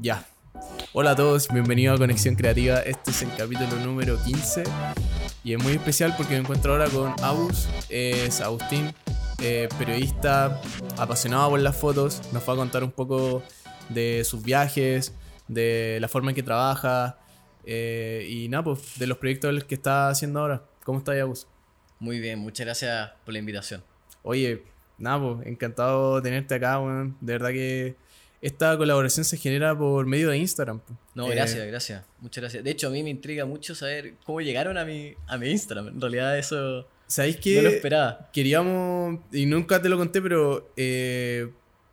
Ya. Hola a todos, bienvenidos a Conexión Creativa. Este es el capítulo número 15 y es muy especial porque me encuentro ahora con Agus, es Agustín, eh, periodista apasionado por las fotos. Nos va a contar un poco de sus viajes, de la forma en que trabaja eh, y nada, pues de los proyectos que está haciendo ahora. ¿Cómo está, Agus? Muy bien, muchas gracias por la invitación. Oye, nada, pues encantado de tenerte acá, weón. De verdad que esta colaboración se genera por medio de Instagram. No, Eh, gracias, gracias. Muchas gracias. De hecho, a mí me intriga mucho saber cómo llegaron a mi, a mi Instagram. En realidad, eso ¿Sabéis no que lo esperaba. queríamos, y nunca te lo conté, pero, eh,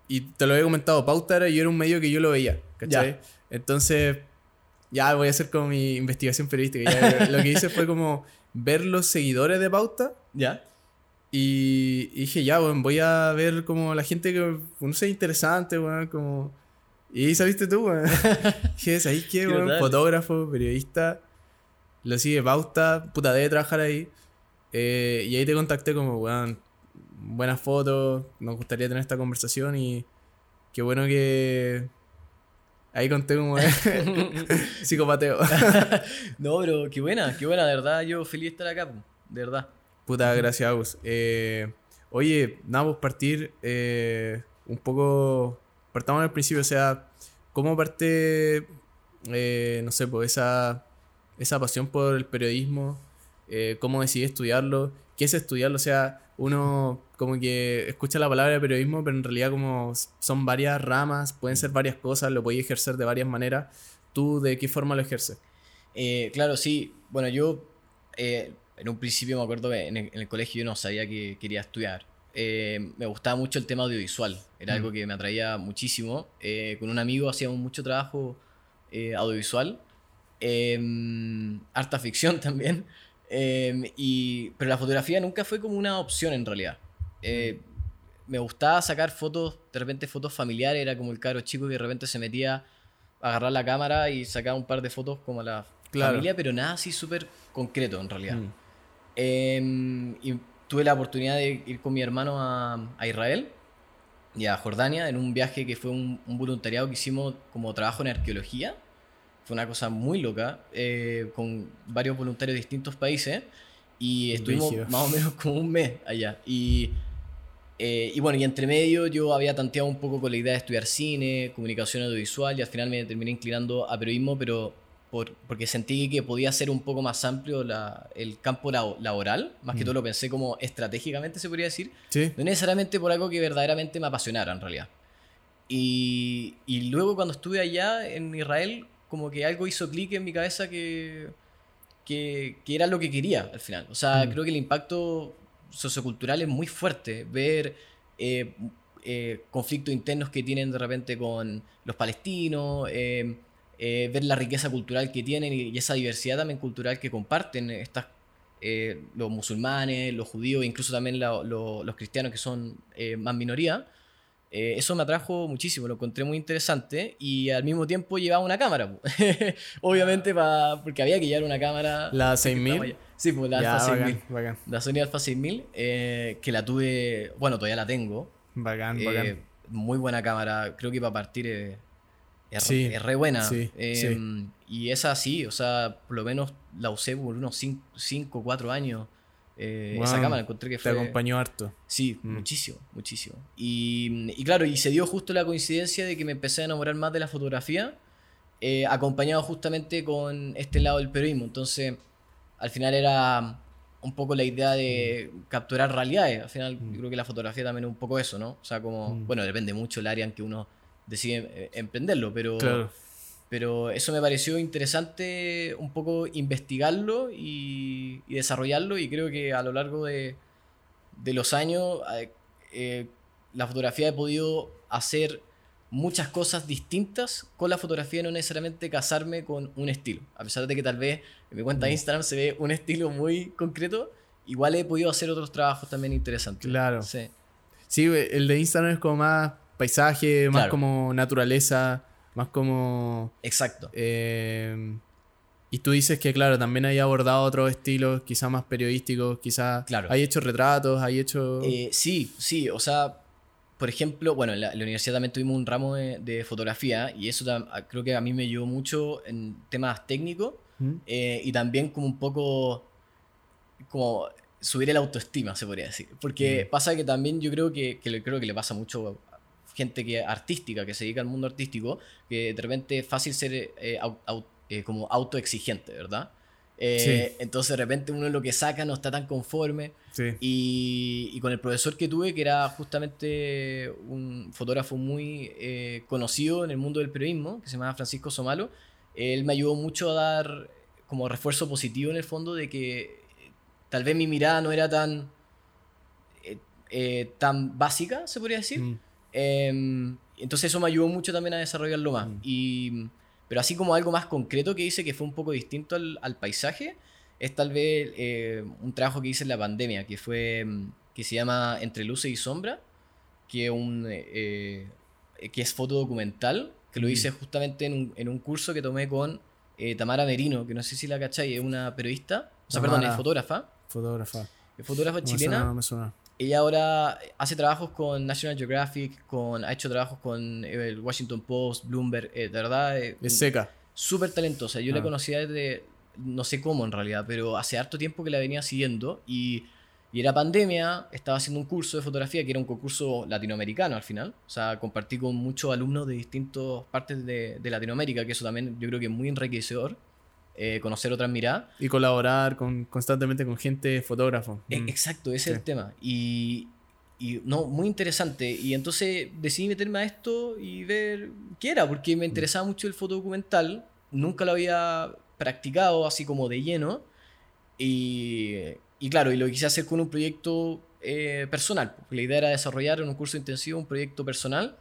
y te lo había comentado, Pauta era, yo era un medio que yo lo veía, ¿cachai? Ya. Entonces, ya voy a hacer como mi investigación periodística. ya, lo que hice fue como ver los seguidores de Pauta ¿Ya? Y, y dije, ya, bueno, voy a ver como la gente que, no sé, interesante, weón, como... Y saliste tú, weón. dije, ¿sabéis qué, weón? brutal. Fotógrafo, periodista, lo sigue Pauta, puta, debe trabajar ahí. Eh, y ahí te contacté como, weón, buenas fotos, nos gustaría tener esta conversación y qué bueno que... Ahí conté como psicopateo. No, pero qué buena, qué buena, de verdad. Yo feliz de estar acá, de verdad. Puta, gracias, Agus. Eh, oye, nada, pues partir eh, un poco. Partamos al principio, o sea, ¿cómo parte, eh, no sé, pues esa, esa pasión por el periodismo? Eh, ¿Cómo decidí estudiarlo? ¿Qué es estudiarlo? O sea, uno como que escucha la palabra periodismo, pero en realidad como son varias ramas, pueden ser varias cosas, lo podéis ejercer de varias maneras. ¿Tú de qué forma lo ejerces? Eh, claro, sí. Bueno, yo eh, en un principio me acuerdo que en el, en el colegio yo no sabía que quería estudiar. Eh, me gustaba mucho el tema audiovisual, era Mm. algo que me atraía muchísimo. Eh, con un amigo hacíamos mucho trabajo eh, audiovisual, eh, harta ficción también. Eh, y, pero la fotografía nunca fue como una opción en realidad. Eh, me gustaba sacar fotos, de repente fotos familiares, era como el caro chico que de repente se metía a agarrar la cámara y sacaba un par de fotos como a la Claro. familia, pero nada así súper concreto en realidad. Mm. Eh, y tuve la oportunidad de ir con mi hermano a, a Israel y a Jordania en un viaje que fue un, un voluntariado que hicimos como trabajo en arqueología. Fue una cosa muy loca, eh, con varios voluntarios de distintos países. Y estuvimos Brígido. más o menos como un mes allá. Y, eh, y bueno, y entre medio yo había tanteado un poco con la idea de estudiar cine, comunicación audiovisual, y al final me terminé inclinando a periodismo, pero por, porque sentí que podía ser un poco más amplio la- el campo lao- laboral. Más que Mm. todo lo pensé como estratégicamente, se podría decir. ¿Sí? No necesariamente por algo que verdaderamente me apasionara en realidad. Y, y luego cuando estuve allá en Israel, como que algo hizo clic en mi cabeza que, que, que era lo que quería al final. O sea, Mm. creo que el impacto sociocultural es muy fuerte. Ver eh, eh, conflictos internos que tienen de repente con los palestinos, eh, eh, ver la riqueza cultural que tienen y, esa diversidad también cultural que comparten estas eh, los musulmanes, los judíos, incluso también la- lo- los cristianos que son eh, más minoría. Eh, eso me atrajo muchísimo, lo encontré muy interesante y al mismo tiempo llevaba una cámara. Obviamente, pa- porque había que llevar una cámara. ¿La porque 6000? estaba allá. Sí, pues la Ya, Alpha 6000. bacán. La Sony Alpha 6000, eh, que la tuve, bueno, todavía la tengo. Bacán, Eh, bacán. muy buena cámara, creo que para partir es, Sí, es re buena. sí, Eh, sí. Y esa sí, o sea, por lo menos la usé por unos 5 o 4 años. Eh, Esa Wow, cámara encontré que Te fue... acompañó harto. Sí, Mm. muchísimo, muchísimo. Y, y claro, y se dio justo la coincidencia de que me empecé a enamorar más de la fotografía, eh, acompañado justamente con este lado del periodismo. Entonces, al final era un poco la idea de capturar realidades. Al final, Mm. yo creo que la fotografía también es un poco eso, ¿no? O sea, como, Mm. bueno, depende mucho el área en que uno decide eh, emprenderlo, pero, Claro. pero eso me pareció interesante un poco investigarlo y, y desarrollarlo y creo que a lo largo de, de los años eh, eh, la fotografía he podido hacer muchas cosas distintas con la fotografía, no necesariamente casarme con un estilo. A pesar de que tal vez en mi cuenta de Mm. Instagram se ve un estilo muy concreto, igual he podido hacer otros trabajos también interesantes. Claro. Sí. Sí, el de Instagram es como más paisaje, más Claro. como naturaleza, más como... Exacto. eh, y tú dices que, claro, también hay abordado otros estilos, quizás más periodísticos, quizás Claro. hay hecho retratos, hay hecho... Eh, sí, sí, o sea, por ejemplo, bueno, en la, universidad también tuvimos un ramo de, fotografía y eso creo que a mí me ayudó mucho en temas técnicos ¿Mm? eh, y también como un poco como subir el autoestima, se podría decir. Porque mm. pasa que también yo creo que, que, creo que le pasa mucho gente que artística, que se dedica al mundo artístico, que de repente es fácil ser eh, eh, como autoexigente, ¿verdad? Eh, entonces de repente uno lo que saca no está tan conforme. Y, con el profesor que tuve, que era justamente un fotógrafo muy conocido en el mundo del periodismo, que se llama Francisco Somalo, él me ayudó mucho a dar como refuerzo positivo en el fondo de que tal vez mi mirada no era tan, tan básica, se podría decir. Mm. Em, entonces eso me ayudó mucho también a desarrollarlo más. Mm. Y pero así como algo más concreto que hice que fue un poco distinto al, paisaje, es tal vez eh, un trabajo que hice en la pandemia, que fue mm, que se llama Entre luces y sombra, que, un, eh, eh, que es fotodocumental, que lo mm. hice justamente en un, curso que tomé con Tamara Merino, que no sé si la cacháis, es una periodista, o sea, perdón, es fotógrafa. Fotógrafa. Es fotógrafa chilena. me suena. Ella ahora hace trabajos con National Geographic, con, ha hecho trabajos con eh, el Washington Post, Bloomberg, eh, de verdad. Eh, es seca. Súper talentosa. Yo la ah. conocía desde, no sé cómo en realidad, pero hace harto tiempo que la venía siguiendo y, y era pandemia, estaba haciendo un curso de fotografía que era un concurso latinoamericano al final. O sea, compartí con muchos alumnos de distintas partes de, de Latinoamérica, que eso también yo creo que es muy enriquecedor. Eh, conocer otras miradas. Y colaborar con, constantemente con gente fotógrafo. E, mm. Exacto, ese es el tema. Y, y, no, muy interesante. Y entonces decidí meterme a esto y ver qué era, porque me mm. interesaba mucho el fotodocumental. Nunca lo había practicado así como de lleno. Y, y claro, y lo quise hacer con un proyecto eh, personal. La idea era desarrollar en un curso intensivo un proyecto personal.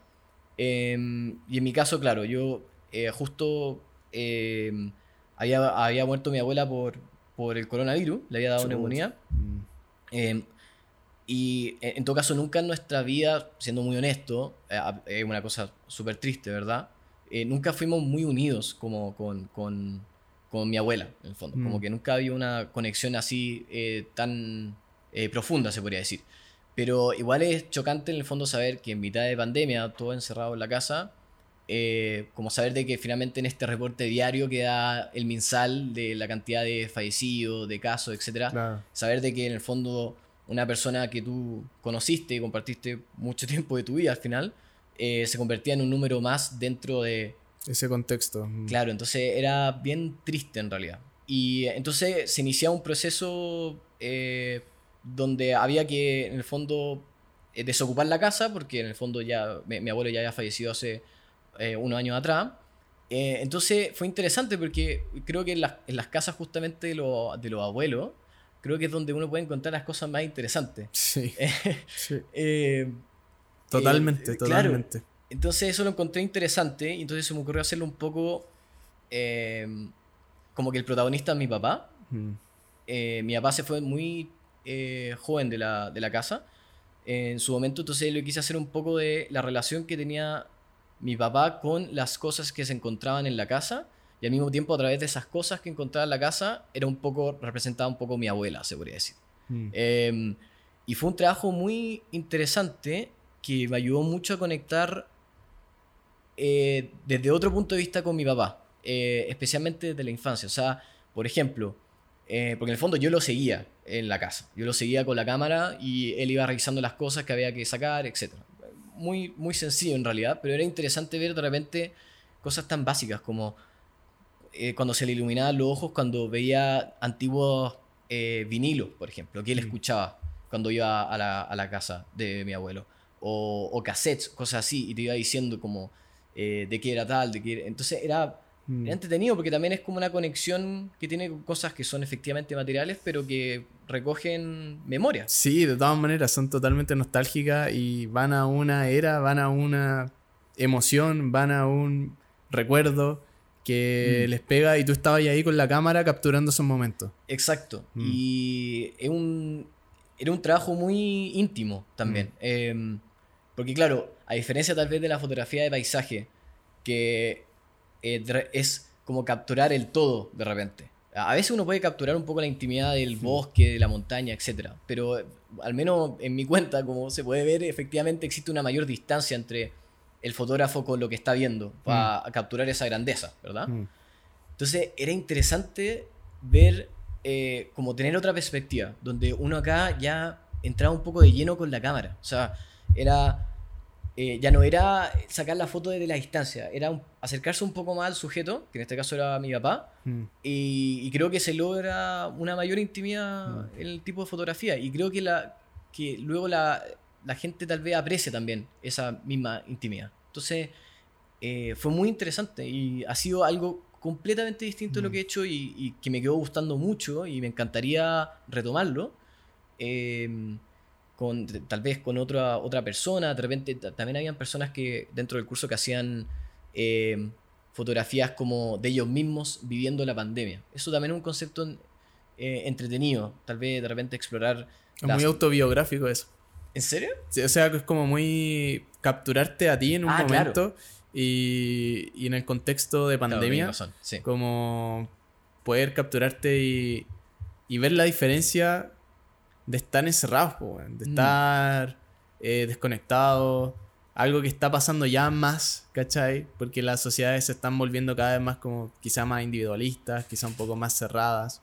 Em, y en mi caso, claro, yo eh, justo em, había, muerto mi abuela por, por el coronavirus, le había dado neumonía. Mm. Em, y en todo caso, nunca en nuestra vida, siendo muy honesto, eh, es una cosa súper triste, ¿verdad? Eh, nunca fuimos muy unidos como con, con, con mi abuela, en el fondo. Como mm. que nunca había una conexión así eh, tan profunda, se podría decir. Pero igual es chocante en el fondo saber que en mitad de pandemia, todo encerrado en la casa, eh, como saber de que finalmente en este reporte diario que da el MinSal de la cantidad de fallecidos, de casos, etcétera, saber de que en el fondo una persona que tú conociste y compartiste mucho tiempo de tu vida al final, eh, se convertía en un número más dentro de... Ese contexto. Mm. Claro, entonces era bien triste en realidad. Y entonces se iniciaba un proceso eh, donde había que, en el fondo, desocupar la casa, porque en el fondo ya mi abuelo ya había fallecido hace eh, unos años atrás. Eh, entonces fue interesante porque creo que en las, casas justamente de, de, los abuelos, creo que es donde uno puede encontrar las cosas más interesantes. Sí. Eh, totalmente, totalmente. Entonces eso lo encontré interesante y entonces se me ocurrió hacerlo un poco como que el protagonista es mi papá. Mm. mi papá se fue muy joven de la, de la casa en su momento, entonces lo quise hacer un poco de la relación que tenía mi papá con las cosas que se encontraban en la casa y al mismo tiempo a través de esas cosas que encontraba en la casa era un poco, representaba un poco mi abuela, se podría decir. Mm. Em, y fue un trabajo muy interesante que me ayudó mucho a conectar eh, desde otro punto de vista con mi papá, eh, especialmente desde la infancia. O sea, por ejemplo, eh, porque en el fondo yo lo seguía en la casa, yo lo seguía con la cámara y él iba revisando las cosas que había que sacar, etc muy, muy sencillo en realidad, pero era interesante ver de repente cosas tan básicas como eh, cuando se le iluminaban los ojos cuando veía antiguos eh, vinilos, por ejemplo, que él mm. escuchaba cuando iba a la, a la, casa de mi abuelo, o, o, cassettes, cosas así, y te iba diciendo como eh, de qué era tal, de qué Entonces era Mm. entretenido porque también es como una conexión que tiene cosas que son efectivamente materiales, pero que recogen memoria. Sí, de todas maneras, son totalmente nostálgicas y van a una era, van a una emoción, van a un recuerdo que mm. les pega y tú estabas ahí con la cámara capturando esos momentos. Exacto. Mm. Y es un, era un trabajo muy íntimo también. Em, porque claro, a diferencia tal vez de la fotografía de paisaje, que eh, es como capturar el todo de repente. A veces uno puede capturar un poco la intimidad del bosque, de la montaña, etc. Pero al menos en mi cuenta, como se puede ver, efectivamente existe una mayor distancia entre el fotógrafo con lo que está viendo para capturar esa grandeza, ¿verdad? Mm. Entonces era interesante ver, eh, como tener otra perspectiva, donde uno acá ya entraba un poco de lleno con la cámara. O sea, era, eh, ya no era sacar la foto desde la distancia, era un- acercarse un poco más al sujeto, que en este caso era mi papá, Mm. y, y creo que se logra una mayor intimidad en el tipo de fotografía. Y creo que, la, que luego la, la gente tal vez aprecia también esa misma intimidad. Entonces, eh, fue muy interesante y ha sido algo completamente distinto de lo que he hecho y, y que me quedó gustando mucho y me encantaría retomarlo. eh, con, tal vez con otra, otra persona, de repente ta- también habían personas que dentro del curso que hacían eh, fotografías como de ellos mismos viviendo la pandemia. Eso también es un concepto eh, entretenido, tal vez de repente explorar... Es las- muy autobiográfico eso. ¿En serio? Sí, O sea, es como muy capturarte a ti en un Ah, claro. momento y, y en el contexto de pandemia, tenés razón, sí. como poder capturarte y, y ver la diferencia de estar encerrados, po, de Mm. estar eh, desconectados, algo que está pasando ya más, ¿cachai? Porque las sociedades se están volviendo cada vez más como quizá más individualistas, quizá un poco más cerradas.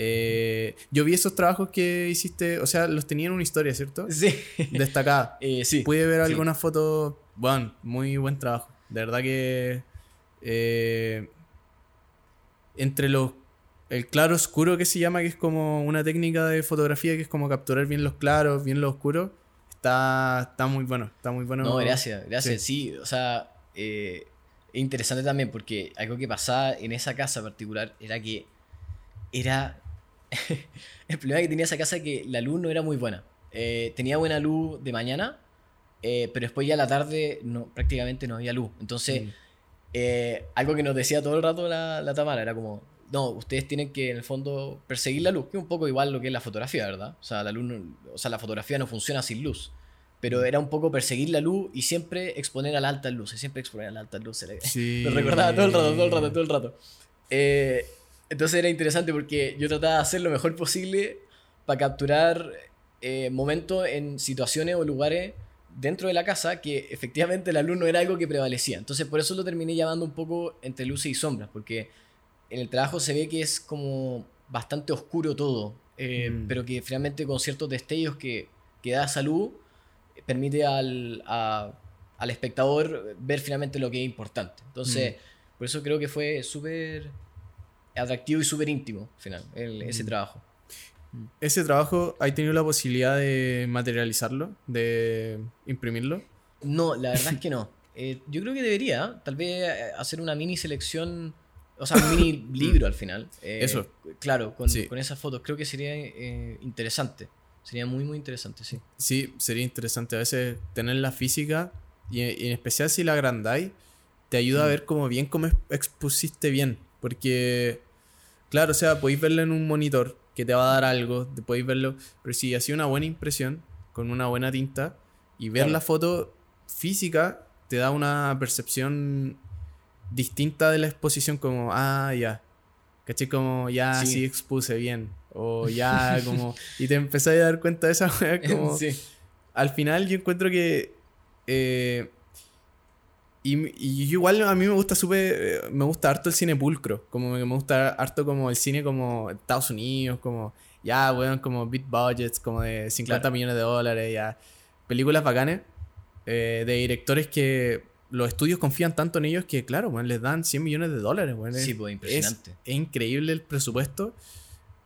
Eh, yo vi esos trabajos que hiciste, o sea, los tenían una historia, ¿cierto? Sí. Destacada. Eh, sí. Pude ver sí. algunas fotos. Bueno, muy buen trabajo. De verdad que. eh, entre los. El claro oscuro que se llama, que es como una técnica de fotografía que es como capturar bien los claros, bien los oscuros. Está, está muy bueno. Está muy bueno. No, gracias, gracias. Sí, o sea, eh, es interesante también porque algo que pasaba en esa casa particular era que era... el problema que tenía esa casa es que la luz no era muy buena. Eh, tenía buena luz de mañana, eh, pero después ya a la tarde no, prácticamente no había luz. Entonces, Mm. eh, algo que nos decía todo el rato la, la Tamara era como, no, ustedes tienen que en el fondo perseguir la luz, que es un poco igual lo que es la fotografía, ¿verdad? O sea, la luz no- o sea, la fotografía no funciona sin luz. Pero era un poco perseguir la luz y siempre exponer a las altas luces, siempre exponer a las altas luces. Sí. Lo recordaba todo el rato, todo el rato, todo el rato. Eh, entonces era interesante porque yo trataba de hacer lo mejor posible para capturar eh, momentos en situaciones o lugares dentro de la casa que efectivamente la luz no era algo que prevalecía. Entonces por eso lo terminé llamando un poco entre luces y sombras, porque en el trabajo se ve que es como bastante oscuro todo, eh, Mm. pero que finalmente con ciertos destellos que, que da esa luz eh, permite al, a- al espectador ver finalmente lo que es importante. Entonces, por eso creo que fue súper atractivo y súper íntimo, al final, el- ese Mm. trabajo. Ese trabajo, ¿hay tenido la posibilidad de materializarlo? ¿De imprimirlo? No, la verdad es que no. Eh, yo creo que debería, tal vez hacer una mini selección, o sea, un mini libro al final. Eh, Eso. Claro, con, Sí. con esas fotos. Creo que sería eh, interesante. Sería muy, muy interesante, sí. Sí, sería interesante a veces tener la física y, en especial si la agrandáis, te ayuda a Mm. ver como bien cómo ex- expusiste bien. Porque, claro, o sea, podéis verlo en un monitor que te va a dar algo, te podéis verlo, pero si hacía una buena impresión con una buena tinta y ver Claro. la foto física te da una percepción distinta de la exposición como, ah, ya. ¿Caché? Como ya Sí. sí, expuse bien. O ya como... Y te empezás a dar cuenta de esa wea como sí. al final yo encuentro que. eh, y, igual a mí me gusta súper. eh, Me gusta harto el cine pulcro. Como me gusta harto como el cine como Estados Unidos, como. Ya, weón, como big budgets, como de 50 Claro. millones de dólares, ya. Películas bacanes. eh, de directores que los estudios confían tanto en ellos que, claro, weón, les dan 100 millones de dólares, weón. Sí, Es- pues es, impresionante. es increíble el presupuesto,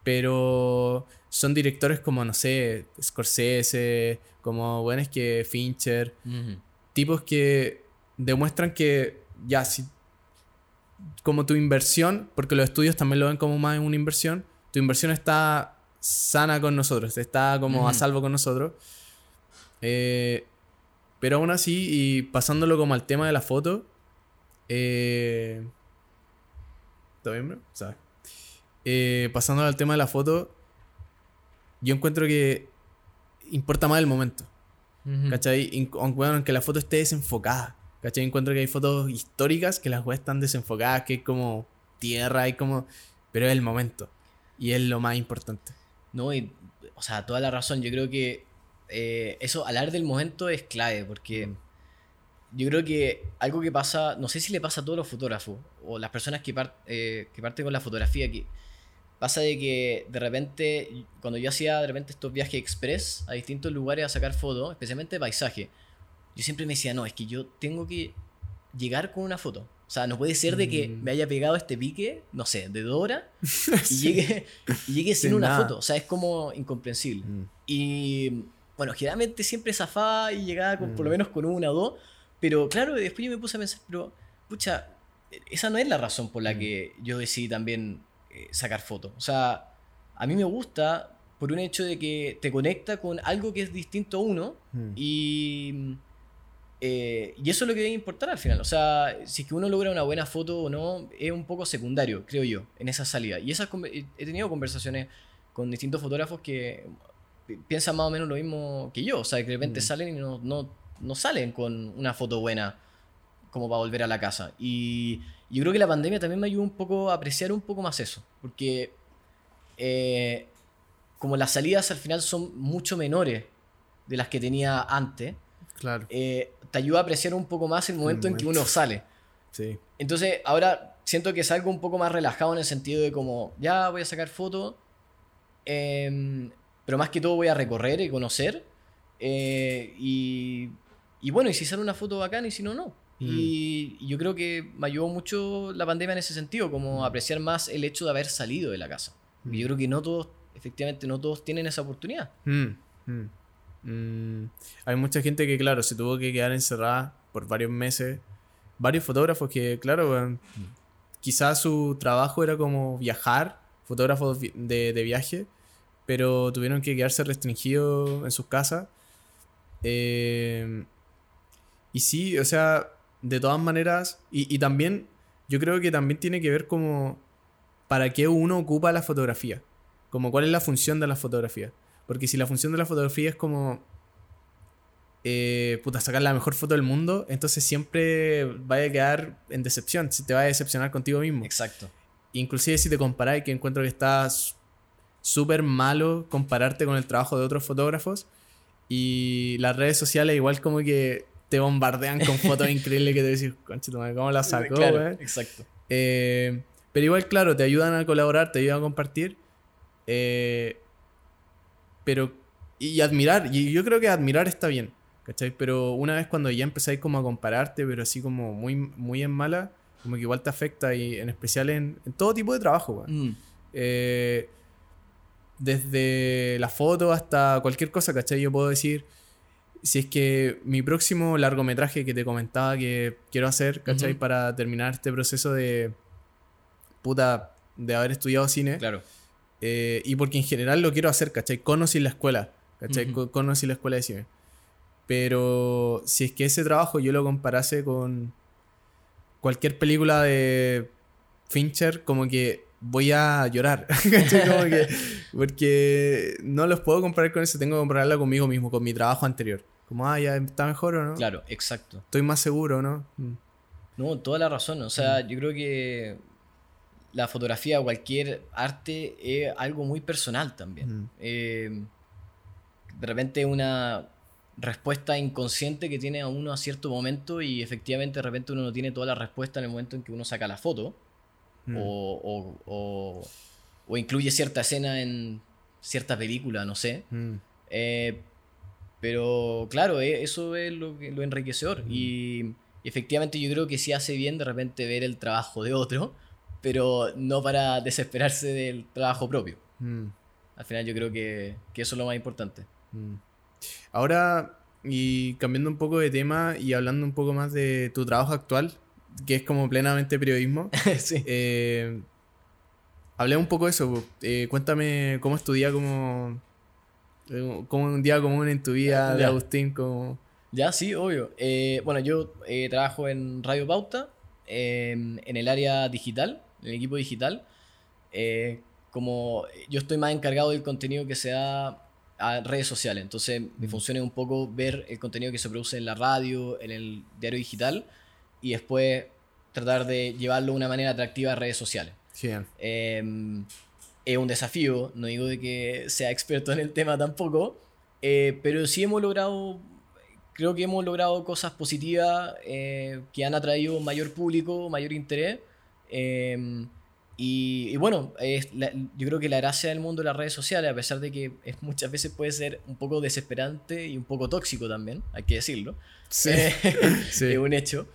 pero son directores como, no sé, Scorsese, como buenos que Fincher, tipos que demuestran que ya, si, como tu inversión, porque los estudios también lo ven como más una inversión, tu inversión está sana con nosotros, está como a salvo con nosotros. Eh, pero aún así, y pasándolo como al tema de la foto, eh, ¿Todo bien, bro? ¿Sabes? Eh, pasando al tema de la foto, yo encuentro que importa más el momento. ¿Cachai? Aunque, aunque la foto esté desenfocada. ¿Cachai? Encuentro que hay fotos históricas que las weas están desenfocadas, que es como tierra, y como. Pero es el momento. Y es lo más importante. No, y o sea, toda la razón. Yo creo que eh, eso, hablar del momento es clave, porque yo creo que algo que pasa, no sé si le pasa a todos los fotógrafos o las personas que, par- eh, que parten con la fotografía, que pasa de que de repente, cuando yo hacía de repente estos viajes express a distintos lugares a sacar fotos, especialmente paisaje, yo siempre me decía, no, es que yo tengo que llegar con una foto. O sea, no puede ser de que Mm. me haya pegado este pique, no sé, de dos horas y llegue, y llegue sin Sin una nada. foto. O sea, es como incomprensible. Mm. Y bueno, generalmente siempre zafaba y llegaba con, por lo Mm. menos con una o dos. Pero claro, después yo me puse a pensar, pero, pucha, esa no es la razón por la Mm. que yo decidí también eh, sacar fotos. O sea, a mí me gusta por un hecho de que te conecta con algo que es distinto a uno Mm. y, eh, y eso es lo que debe importar al final. O sea, si es que uno logra una buena foto o no, es un poco secundario, creo yo, en esa salida. Y esas he tenido conversaciones con distintos fotógrafos que piensan más o menos lo mismo que yo. O sea, que de repente Mm. salen y no, no, no salen con una foto buena como para volver a la casa. Y yo creo que la pandemia también me ayudó un poco a apreciar un poco más eso. Porque eh, como las salidas al final son mucho menores de las que tenía antes, Claro, eh, te ayuda a apreciar un poco más el momento en que momento. uno sale. sí. Entonces, ahora siento que salgo un poco más relajado en el sentido de como, ya voy a sacar fotos, em, pero más que todo voy a recorrer y conocer. eh, y, y bueno, y si sale una foto bacán y si no, no. Y, y yo creo que me ayudó mucho la pandemia en ese sentido, como apreciar más el hecho de haber salido de la casa. Y yo creo que no todos, efectivamente, no todos tienen esa oportunidad. Mm, mm, mm. Hay mucha gente que, claro, se tuvo que quedar encerrada por varios meses. Varios fotógrafos que, claro, quizás su trabajo era como viajar, fotógrafos de, de viaje, pero tuvieron que quedarse restringidos en sus casas. Eh, y sí, o sea, de todas maneras, y, y también, yo creo que también tiene que ver como para qué uno ocupa la fotografía, como cuál es la función de la fotografía. Porque si la función de la fotografía es como, eh, puta, sacar la mejor foto del mundo, entonces siempre vaya a quedar en decepción, si te va a decepcionar contigo mismo. Exacto. Inclusive si te comparáis, que encuentro que estás súper malo compararte con el trabajo de otros fotógrafos. Y las redes sociales igual como que te bombardean con fotos increíbles que te decís, conchito, ¿cómo la sacó? Claro, weón?" exacto. Eh, pero igual, claro, te ayudan a colaborar, te ayudan a compartir. eh, pero, y admirar, y yo creo que admirar está bien, ¿cachai? Pero una vez cuando ya empezáis como a compararte, pero así como muy, muy en mala, como que igual te afecta, y en especial en, en todo tipo de trabajo. Mm, Eh, desde la foto hasta cualquier cosa, ¿cachai? Yo puedo decir, si es que mi próximo largometraje que te comentaba que quiero hacer, ¿cachai? Para terminar este proceso de puta, de haber estudiado cine. claro. eh, y porque en general lo quiero hacer, ¿cachai? Con o sin la escuela, ¿cachai? Con o sin la escuela de cine. Pero si es que ese trabajo yo lo comparase con cualquier película de Fincher, como que voy a llorar. porque no los puedo comparar con eso, tengo que compararla conmigo mismo, con mi trabajo anterior. Como, ah, ya está mejor o no. Claro, exacto. Estoy más seguro, ¿no? Mm. No, toda la razón. O sea, yo creo que la fotografía o cualquier arte es algo muy personal también. Mm. Eh, de repente una respuesta inconsciente que tiene a uno a cierto momento y efectivamente de repente uno no tiene toda la respuesta en el momento en que uno saca la foto Mm. o, o- o- o incluye cierta escena en cierta película, no sé. Mm. Eh, pero claro, eh, eso es lo, lo enriquecedor. Y efectivamente yo creo que sí hace bien de repente ver el trabajo de otro, pero no para desesperarse del trabajo propio. Mm. Al final yo creo que, que eso es lo más importante. Mm. Ahora, y cambiando un poco de tema y hablando un poco más de tu trabajo actual, que es como plenamente periodismo, sí. eh, hablé un poco de eso. Eh, cuéntame cómo es tu día como, eh, como un día común en tu vida de. Agustín, como... Ya, sí, obvio. Eh, bueno, yo trabajo en Radio Pauta, en el área digital, en el equipo digital. Como yo estoy más encargado del contenido que se da a redes sociales, entonces mi Mm. función es un poco ver el contenido que se produce en la radio, en el diario digital, y después tratar de llevarlo de una manera atractiva a redes sociales. Genial. Eh, es un desafío, no digo de que sea experto en el tema tampoco, eh, pero sí hemos logrado, creo que hemos logrado cosas positivas eh, que han atraído mayor público, mayor interés. Em, y, bueno, yo creo que la gracia del mundo de las redes sociales, a pesar de que muchas veces puede ser un poco desesperante y un poco tóxico también, hay que decirlo, sí, es un hecho.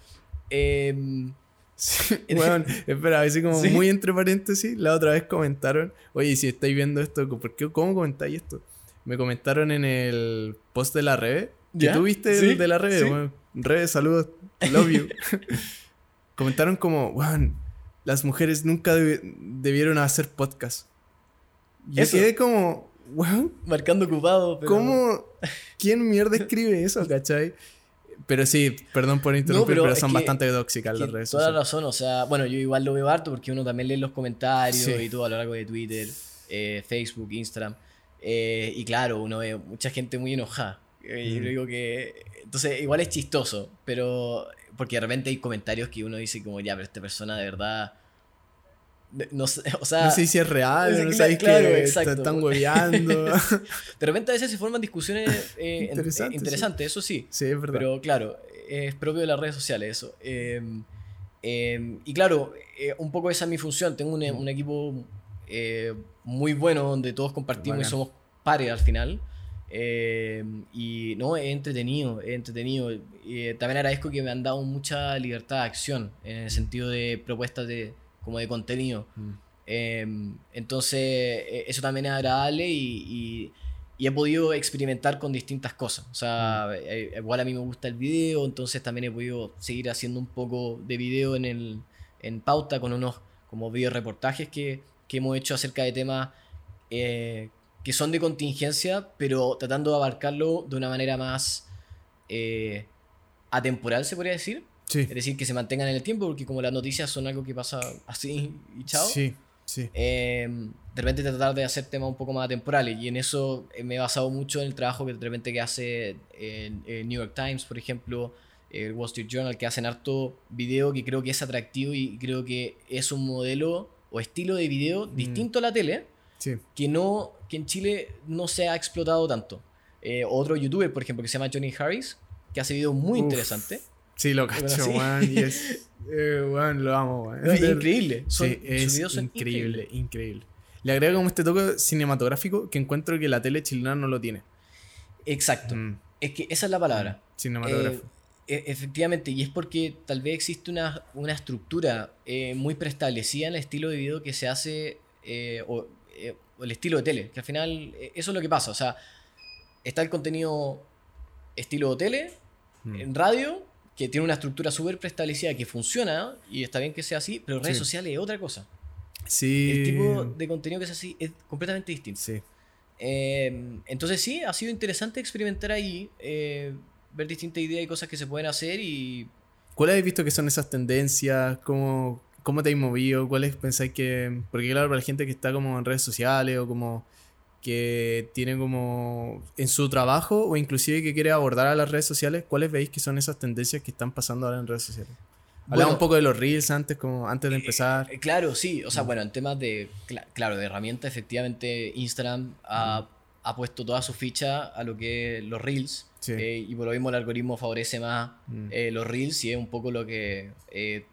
Eh, bueno, espera, así como muy entre paréntesis, la otra vez comentaron, oye, si estáis viendo esto, ¿por qué, ¿cómo comentáis esto? Me comentaron en el post de la Reve, que tú viste el de la Reve, Reve, saludos, love you. comentaron como, bueno, las mujeres nunca debieron hacer podcast. Yo quedé como, bueno, marcando ocupado, pero... ¿Cómo? ¿Quién mierda escribe eso, cachai? Pero sí, perdón por interrumpir, pero, son bastante tóxicas las redes sociales. Toda la razón, o sea, bueno, yo igual lo veo harto porque uno también lee los comentarios y todo a lo largo de Twitter, eh, Facebook, Instagram. Eh, y claro, uno ve mucha gente muy enojada. Eh, yo mm. digo que. Entonces, igual es chistoso, pero. Porque de repente hay comentarios que uno dice, como, ya, pero esta persona de verdad no, sé, o sea, no sé si es real, no, claro, que están hueveando. de repente a veces se forman discusiones eh, interesantes, eso sí. Sí, es verdad. Pero claro, es propio de las redes sociales eso. Em, em, y claro, eh, un poco esa es mi función. Tengo un, un equipo eh, muy bueno donde todos compartimos y somos pares al final. Em, y no, es entretenido, es entretenido. También agradezco que me han dado mucha libertad de acción en el sentido de propuestas de como de contenido. Mm. Em, entonces, e, eso también es agradable y, he podido experimentar con distintas cosas. O sea, mm. eh, igual a mí me gusta el video, entonces también he podido seguir haciendo un poco de video en, el, en pauta con unos como video reportajes que, que hemos hecho acerca de temas eh, que son de contingencia, pero tratando de abarcarlo de una manera más eh, atemporal, se podría decir. Es decir, que se mantengan en el tiempo, porque como las noticias son algo que pasa así y chao. Sí, sí. Em, de repente tratar de hacer temas un poco más temporales. Y en eso eh, me he basado mucho en el trabajo que de repente que hace el New York Times, por ejemplo, el Wall Street Journal, que hacen harto video que creo que es atractivo y creo que es un modelo o estilo de video mm. distinto a la tele, que, no, que en Chile no se ha explotado tanto. Eh, otro youtuber, por ejemplo, que se llama Johnny Harris, que hace videos muy interesantes. Sí, lo cacho, Juan. Y es. Eh, lo amo, Es increíble. sí, es increíble, increíble, Le agrego como este toque cinematográfico que encuentro que la tele chilena no lo tiene. Exacto. Mm. Es que esa es la palabra. Mm, cinematográfico. Eh, e, efectivamente, y es porque tal vez existe una, una estructura eh, muy preestablecida en el estilo de video que se hace, o, el estilo de tele, que al final eso es lo que pasa, o sea, está el contenido estilo de tele, mm. en radio, que tiene una estructura súper preestablecida que funciona y está bien que sea así, pero redes sociales es otra cosa. Sí. El tipo de contenido que es así es completamente distinto. Sí. Eh, entonces sí, ha sido interesante experimentar ahí, eh, ver distintas ideas y cosas que se pueden hacer y... ¿Cuáles habéis visto que son esas tendencias? ¿Cómo, cómo te habéis movido? ¿Cuáles pensáis que...? Porque claro, para la gente que está como en redes sociales o como que tiene como en su trabajo o inclusive que quiere abordar a las redes sociales, ¿cuáles veis que son esas tendencias que están pasando ahora en redes sociales? Hablaba un poco de los reels antes, como antes de eh, empezar. Eh, claro, sí. O sea, mm. bueno, en temas de, claro, de herramienta, efectivamente, Instagram ha, ha, puesto toda su ficha a lo que es los reels. Eh, y por lo mismo el algoritmo favorece más mm. los reels y es un poco lo que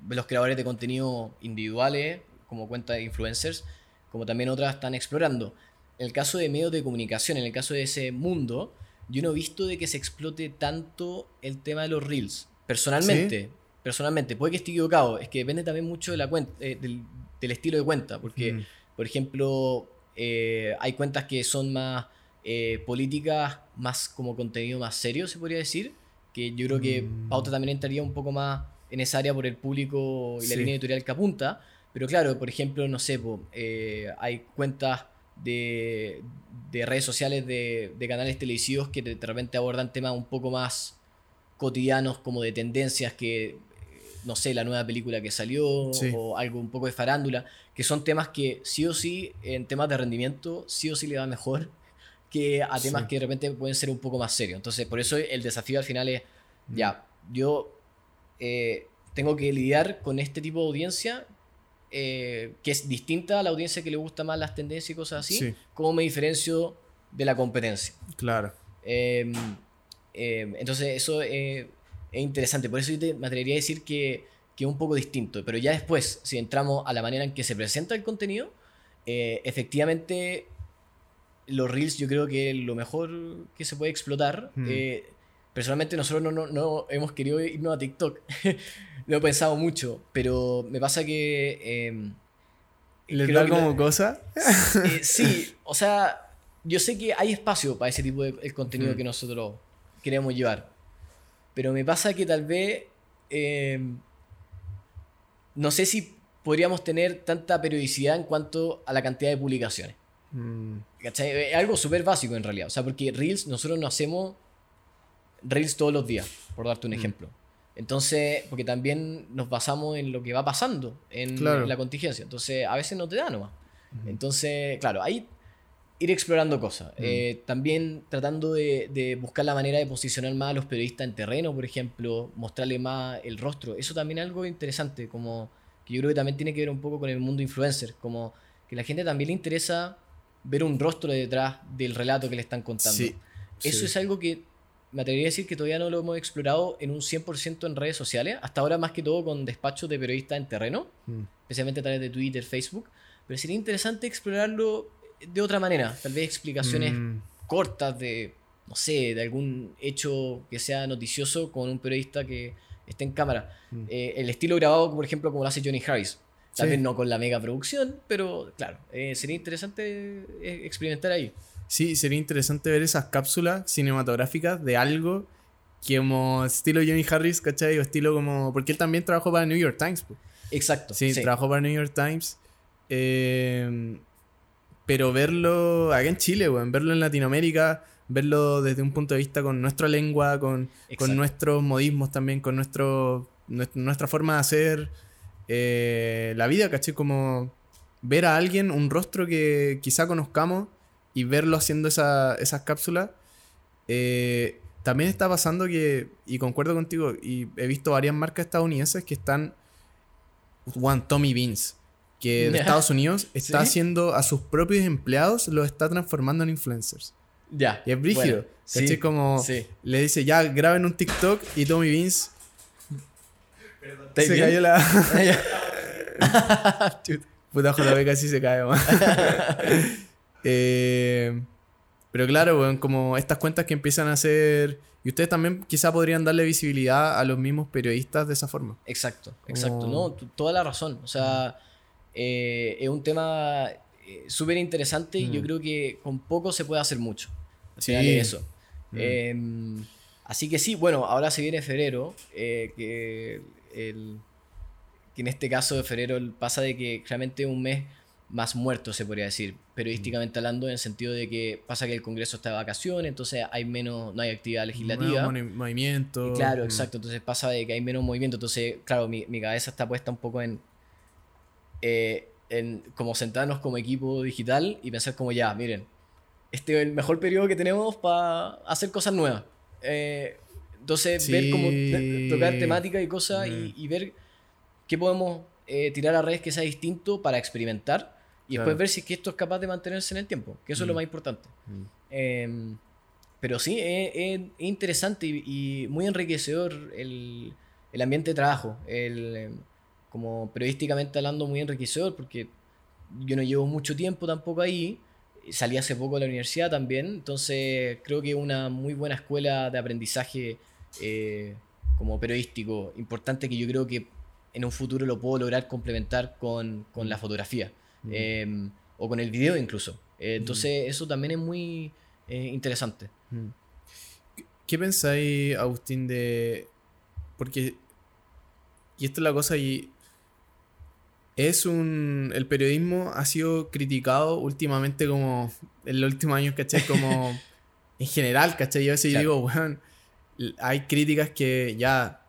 los creadores de contenido individuales, como cuenta de influencers, como también otras están explorando en el caso de medios de comunicación, en el caso de ese mundo, yo no he visto de que se explote tanto el tema de los reels. Personalmente, personalmente, puede que esté equivocado, es que depende también mucho de la cuenta, eh, del, estilo de cuenta, porque, mm. por ejemplo, eh, hay cuentas que son más eh, políticas, más como contenido más serio, se podría decir, que yo creo que mm. Pauta también entraría un poco más en esa área por el público y la línea editorial que apunta, pero claro, por ejemplo, no sé, hay cuentas de, redes sociales, de, canales televisivos que de, repente abordan temas un poco más cotidianos, como de tendencias que, no sé, la nueva película que salió o algo un poco de farándula, que son temas que sí o sí, en temas de rendimiento, sí o sí le va mejor que a temas que de repente pueden ser un poco más serios. Entonces, por eso el desafío al final es, ya, yo eh, tengo que lidiar con este tipo de audiencia eh, que es distinta a la audiencia que le gusta más las tendencias y cosas así, Sí. cómo me diferencio de la competencia. Claro. Eh, eh, entonces eso eh, es interesante, por eso yo te, me atrevería a decir que, que es un poco distinto, pero ya después, si entramos a la manera en que se presenta el contenido, eh, efectivamente los reels yo creo que lo mejor que se puede explotar. Hmm. Eh, personalmente nosotros no, no, no hemos querido irnos a TikTok, lo he pensado mucho, pero me pasa que... eh, ¿Les creo da como la- cosa? eh, sí, o sea, yo sé que hay espacio para ese tipo de el contenido Ujú. que nosotros queremos llevar. Pero me pasa que tal vez. eh, no sé si podríamos tener tanta periodicidad en cuanto a la cantidad de publicaciones. Mm. Es algo súper básico en realidad. O sea, porque Reels, nosotros no hacemos Reels todos los días, por darte un Mm. ejemplo. Entonces, porque también nos basamos en lo que va pasando en, Claro. en la contingencia. Entonces, a veces no te da nomás. Ujú. Entonces, claro, ahí ir explorando cosas. Mm. Eh, también tratando de, de buscar la manera de posicionar más a los periodistas en terreno, por ejemplo, mostrarle más el rostro. Eso también es algo interesante, como que yo creo que también tiene que ver un poco con el mundo influencer, como que la gente también le interesa ver un rostro detrás del relato que le están contando. Sí. Eso sí. es algo que me atrevería a decir que todavía no lo hemos explorado en un 100% en redes sociales, hasta ahora más que todo con despachos de periodistas en terreno, Mm. especialmente a través de Twitter, Facebook, pero sería interesante explorarlo de otra manera, tal vez explicaciones Mm, cortas de, no sé, de algún hecho que sea noticioso con un periodista que esté en cámara. Mm. Eh, el estilo grabado, por ejemplo, como lo hace Johnny Harris. Tal Sí. vez no con la mega producción, pero claro, eh, sería interesante eh, experimentar ahí. Sí, sería interesante ver esas cápsulas cinematográficas de algo que como estilo Johnny Harris, ¿cachai? O estilo como... Porque él también trabajó para New York Times. po. Exacto. Sí, sí. trabajó para New York Times. Eh, pero verlo acá en Chile, weón, verlo en Latinoamérica, verlo desde un punto de vista con nuestra lengua, con, con nuestros modismos también, con nuestro, nues- nuestra forma de hacer eh, la vida, ¿cachai? Como ver a alguien, un rostro que quizá conozcamos y verlo haciendo esa- esas cápsulas. eh, también está pasando que, y concuerdo contigo, y he visto varias marcas estadounidenses que están Juan Tommy Beans, que de Ya. Estados Unidos está Sí. haciendo a sus propios empleados, los está transformando en influencers. Ya. Y es brígido. Bueno, sí, como sí. le dice, ya graben un TikTok y Tommy Beans ¿Estáis se bien? cayó la. Puta JB casi se cae, weón. Eh, pero claro, weón, como estas cuentas que empiezan a hacer. Y ustedes también quizá podrían darle visibilidad a los mismos periodistas de esa forma. Exacto, exacto. Como- No, toda la razón. O sea, eh, es un tema eh, súper interesante y yo Mm. creo que con poco se puede hacer mucho. Sí. eso. Mm. Eh, así que sí, bueno, ahora se viene febrero, que, el- que en este caso de febrero pasa de que realmente un mes más muerto, se podría decir, periodísticamente hablando, en el sentido de que pasa que el Congreso está de vacaciones, entonces hay menos, no hay actividad legislativa. Moni- movimiento. Y Claro, Mm. exacto. Entonces pasa de que hay menos movimiento. Entonces, claro, mi, mi cabeza está puesta un poco en, eh, en como sentarnos como equipo digital y pensar como ya, miren, este es el mejor periodo que tenemos para hacer cosas nuevas. Eh, entonces, ver cómo tocar temática y cosas y, Mm. y ver qué podemos eh, tirar a redes que sea distinto para experimentar y Claro. después ver si es que esto es capaz de mantenerse en el tiempo, que eso es lo Mm. más importante. Mm. Em, pero sí, es, es- es interesante y, y muy enriquecedor el, el ambiente de trabajo. El, como periodísticamente hablando, muy enriquecedor porque yo no llevo mucho tiempo tampoco ahí. Salí hace poco de la universidad también, entonces creo que es una muy buena escuela de aprendizaje eh, como periodístico, importante que yo creo que en un futuro lo puedo lograr complementar con, con la fotografía Mm. em, o con el video incluso. Eh, entonces eso también es muy eh, interesante. Mm. ¿Qué- ¿Qué pensáis, Agustín, de. Porque. Y esta es la cosa, y. Es un. El periodismo ha sido criticado últimamente, como. En los últimos años, ¿cachai? Como. en general, ¿cachai? Yo a veces Claro. digo, l- Hay críticas que ya.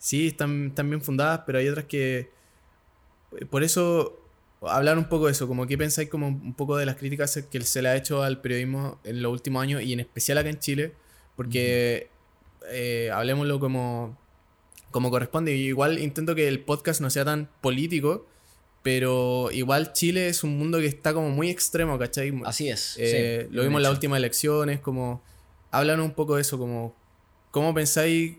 Sí, están, están bien fundadas, pero hay otras que. Por eso. Hablar un poco de eso, como que pensáis como un poco de las críticas que se le ha hecho al periodismo en los últimos años y en especial acá en Chile, porque eh, hablemoslo como, como corresponde. Igual intento que el podcast no sea tan político, Pero igual Chile es un mundo que está como muy extremo, ¿cachai? Así es. Eh, sí, lo vimos en las últimas elecciones, como... Hablan un poco de eso, como... ¿Cómo pensáis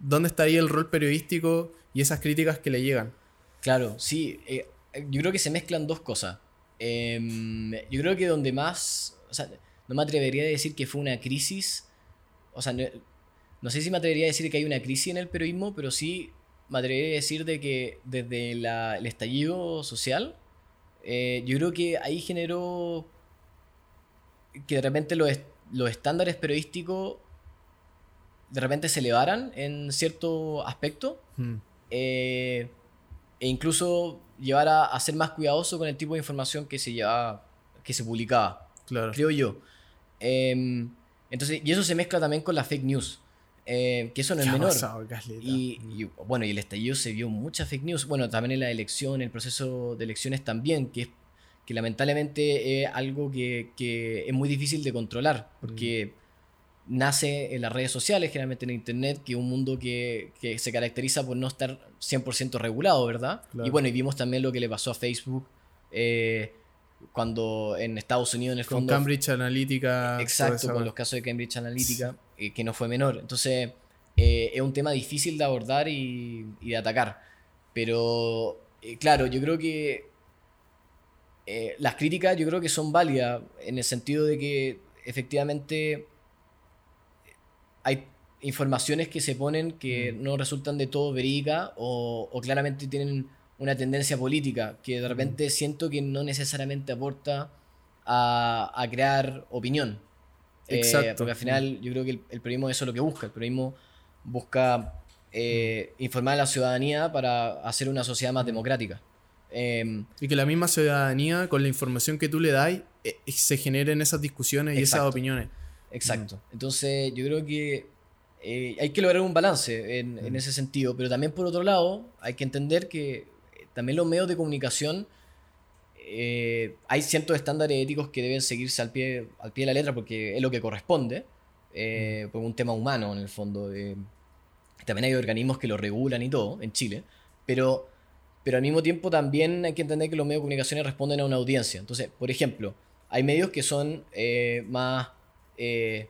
dónde estaría el rol periodístico y esas críticas que le llegan? Claro, sí. eh, yo creo que se mezclan dos cosas. Em, yo creo que donde más. O sea, no me atrevería a decir que fue una crisis. O sea, no, no sé si me atrevería a decir que hay una crisis en el periodismo, pero sí me atrevería a decir de que desde la- el estallido social, eh, yo creo que ahí generó que de repente los, los estándares periodísticos de repente se elevaran en cierto aspecto Hmm, eh, e incluso llevar a, a ser más cuidadoso con el tipo de información que se llevaba, que se publicaba, claro. creo yo. Em, entonces, y eso se mezcla también con la fake news, eh, que eso no es ¿Qué ha menor. pasado? Y, y, bueno, y el estallido se vio mucha fake news. Bueno, también en la elección, el proceso de elecciones también, que, es, que lamentablemente es algo que, que es muy difícil de controlar, porque nace en las redes sociales, generalmente en Internet, que es un mundo que, que se caracteriza por no estar 100% regulado, ¿verdad? Claro. Y bueno, y vimos también lo que le pasó a Facebook eh, cuando en Estados Unidos, en el Con fondo... Cambridge Analytica. toda Exacto, con los casos de Cambridge Analytica, eh, que no fue menor. Entonces, eh, es un tema difícil de abordar y, y de atacar. Pero, claro, yo creo que las críticas yo creo que son válidas en el sentido de que efectivamente hay informaciones que se ponen que no resultan de todo verídicas o, o claramente tienen una tendencia política que de repente siento que no necesariamente aporta a, a crear opinión. Eh, Exacto. porque al final yo creo que el, el periodismo eso es lo que busca. El periodismo busca eh, informar a la ciudadanía para hacer una sociedad más democrática. Em, Y que la misma ciudadanía, con la información que tú le das, eh, se generen esas discusiones y Exacto. esas opiniones. Exacto. Entonces, yo creo que eh, hay que lograr un balance en, en ese sentido, pero también por otro lado, hay que entender que eh, también los medios de comunicación eh, hay ciertos estándares éticos que deben seguirse al pie, al pie de la letra porque es lo que corresponde, eh, por un tema humano en el fondo. también hay organismos que lo regulan y todo en Chile, pero, pero al mismo tiempo también hay que entender que los medios de comunicación responden a una audiencia. Entonces, por ejemplo, hay medios que son más eh,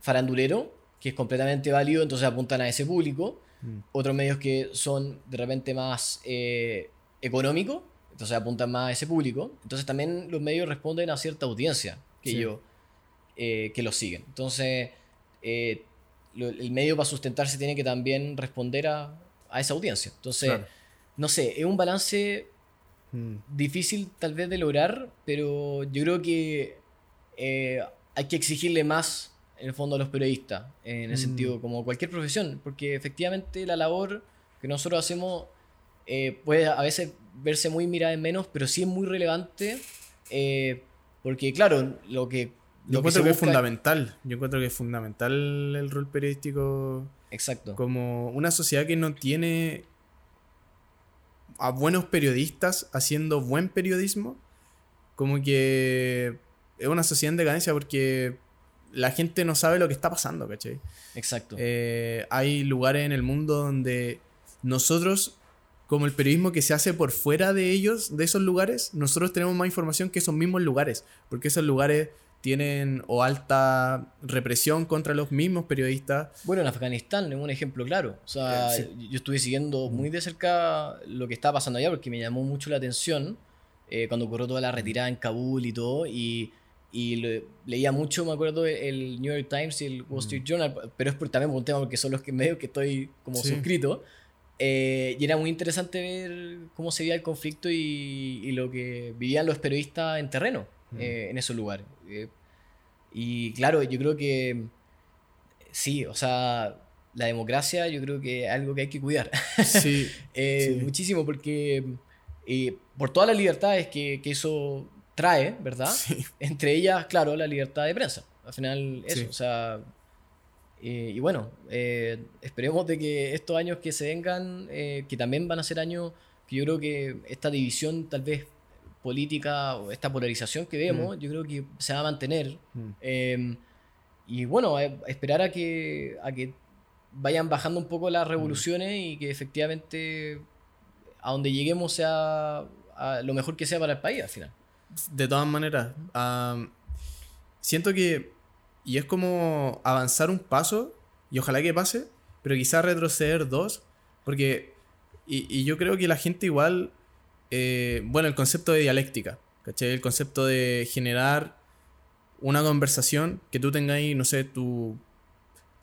farandulero, que es completamente válido, entonces apuntan a ese público. Mm. Otros medios que son de repente más eh, económicos, entonces apuntan más a ese público. Entonces también los medios responden a cierta audiencia que Sí. ellos eh, que los siguen. Entonces eh, lo- el medio para sustentarse tiene que también responder a, a esa audiencia. Entonces, Claro. no sé, es un balance Mm. difícil tal vez de lograr, pero yo creo que eh, hay que exigirle más en el fondo a los periodistas, en el Mm. sentido como cualquier profesión, porque efectivamente la labor que nosotros hacemos eh, puede a veces verse muy mirada en menos, pero sí es muy relevante, eh, porque claro, lo que... Yo Lo encuentro se que es fundamental. Yo encuentro que es fundamental el rol periodístico Exacto. como una sociedad que no tiene a buenos periodistas haciendo buen periodismo. Como que es una sociedad en decadencia porque la gente no sabe lo que está pasando, ¿cachai? Exacto. Eh, hay lugares en el mundo donde nosotros, como el periodismo que se hace por fuera de ellos, de esos lugares, nosotros tenemos más información que esos mismos lugares, porque esos lugares tienen o alta represión contra los mismos periodistas. Bueno, en Afganistán es un ejemplo claro. O sea, Eh, sí. yo estuve siguiendo muy de cerca lo que estaba pasando allá porque me llamó mucho la atención eh, cuando ocurrió toda la retirada en Kabul y todo. Y, y le- leía mucho, me acuerdo, el New York Times y el Wall Street Journal, pero es por, también por un tema porque son los que medios que estoy como Sí. suscrito. Eh, y era muy interesante ver cómo se veía el conflicto y, y lo que vivían los periodistas en terreno, Mm. eh, en esos lugares. Eh, y claro, yo creo que sí, o sea, la democracia yo creo que es algo que hay que cuidar. Sí, Eh, Sí. Muchísimo, porque eh, por todas las libertades que, que eso trae, ¿verdad? sí. Entre ellas, claro, la libertad de prensa. Al final, eso, Sí. o sea. eh, y bueno, eh, esperemos de que estos años que se vengan, eh, que también van a ser años que yo creo que esta división tal vez política o esta polarización que vemos, yo creo que se va a mantener. Mm. Eh, y bueno, esperar a que, a que vayan bajando un poco las revoluciones y que efectivamente a donde lleguemos sea a lo mejor que sea para el país al final. De todas maneras, siento que, y es como avanzar un paso, y ojalá que pase, pero quizás retroceder dos, porque, y, y yo creo que la gente igual, eh, bueno, el concepto de dialéctica, ¿cachai? El concepto de generar una conversación, que tú tengáis, no sé, tu,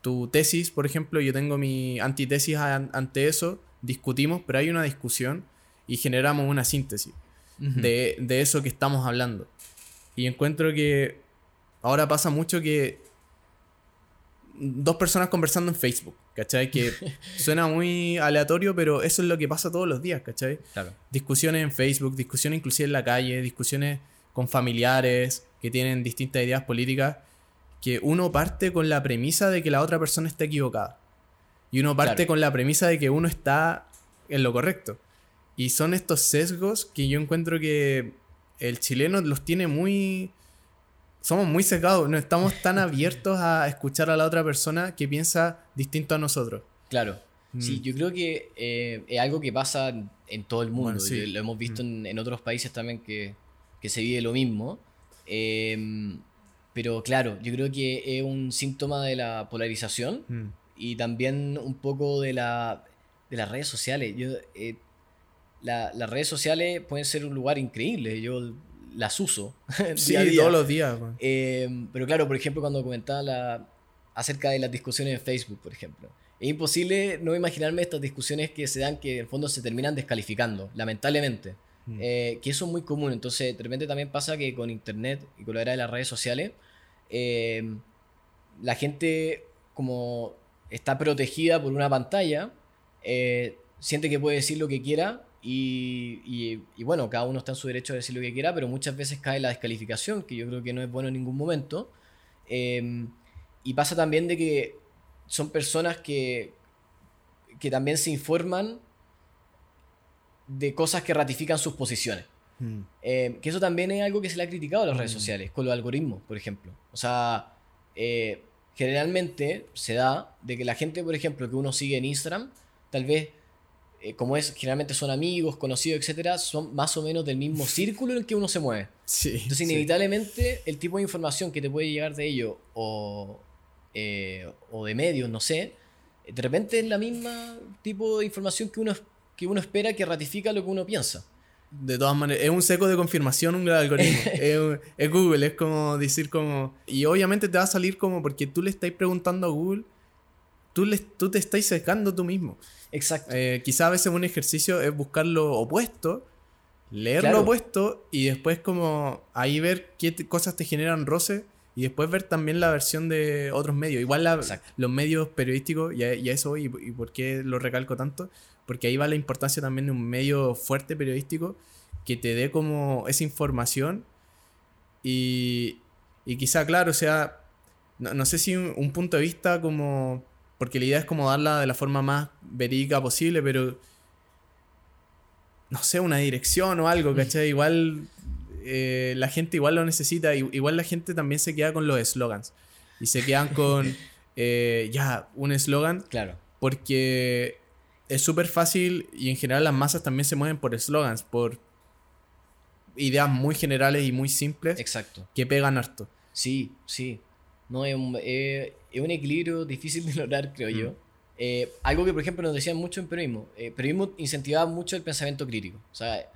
tu tesis, por ejemplo, yo tengo mi antitesis an- ante eso, discutimos, pero hay una discusión y generamos una síntesis de, de eso que estamos hablando. Y encuentro que ahora pasa mucho que dos personas conversando en Facebook, ¿cachai? Que suena muy aleatorio, pero eso es lo que pasa todos los días, ¿cachai? Claro. Discusiones en Facebook, discusiones inclusive en la calle, discusiones con familiares que tienen distintas ideas políticas, que uno parte con la premisa de que la otra persona está equivocada. Y uno parte Claro. con la premisa de que uno está en lo correcto. Y son estos sesgos que yo encuentro que el chileno los tiene muy... Somos muy secados, no estamos tan abiertos a escuchar a la otra persona que piensa distinto a nosotros. Claro. Sí, Mm. yo creo que eh, es algo que pasa en, todo el mundo. Bueno, sí. Mm. Lo hemos visto en, en otros países también que, que se vive lo mismo. Eh, pero claro, yo creo que es un síntoma de la polarización Mm. y también un poco de, la, de las redes sociales. Yo, eh, la- las redes sociales pueden ser un lugar increíble. Yo las uso. Sí, día a día. todos los días. Eh, pero claro, por ejemplo, cuando comentaba la- acerca de las discusiones en Facebook, por ejemplo. Es imposible no imaginarme estas discusiones que se dan que en el fondo se terminan descalificando, lamentablemente. Mm. Eh, que eso es muy común. Entonces, de repente también pasa que con Internet y con la era de las redes sociales, eh, la gente como está protegida por una pantalla, eh, siente que puede decir lo que quiera y, y- y bueno, cada uno está en su derecho a decir lo que quiera, pero muchas veces cae la descalificación, que yo creo que no es bueno en ningún momento. Eh, y pasa también de que son personas que, que también se informan de cosas que ratifican sus posiciones. Mm. Eh, que eso también es algo que se le ha criticado a las redes Mm. sociales, con los algoritmos, por ejemplo. O sea, eh, generalmente se da de que la gente, por ejemplo, que uno sigue en Instagram, tal vez, eh, como es, generalmente son amigos, conocidos, etcétera, son más o menos del mismo círculo en el que uno se mueve. Sí. Entonces, sí. inevitablemente, el tipo de información que te puede llegar de ellos o, eh, o de medios, no sé, de repente es la misma tipo de información que uno, que uno espera que ratifica lo que uno piensa. De todas maneras, es un seco de confirmación un algoritmo. es, es Google, es como decir como... Y obviamente te va a salir como porque tú le estás preguntando a Google, tú, le, tú te estás secando tú mismo. Exacto. Eh, quizá a veces un ejercicio es buscar lo opuesto, leer Claro. lo opuesto y después como ahí ver qué te- cosas te generan roce y después ver también la versión de otros medios. Igual la- los medios periodísticos, y a, y a eso voy, y, y por qué lo recalco tanto, porque ahí va la importancia también de un medio fuerte periodístico que te dé como esa información y, y quizá, claro, o sea, no, no sé si un, un punto de vista como, porque la idea es como darla de la forma más verídica posible, pero no sé, una dirección o algo, ¿cachai? Igual eh, la gente igual lo necesita, igual la gente también se queda con los eslogans y se quedan con, eh, ya, un eslogan Claro. porque es súper fácil y en general las masas también se mueven por eslogans, por ideas muy generales y muy simples Exacto. que pegan harto. Sí, sí. No, es un, es- es un equilibrio difícil de lograr, creo yo. Eh, algo que, por ejemplo, nos decían mucho en periodismo. Eh, incentivaba mucho el pensamiento crítico. O sea,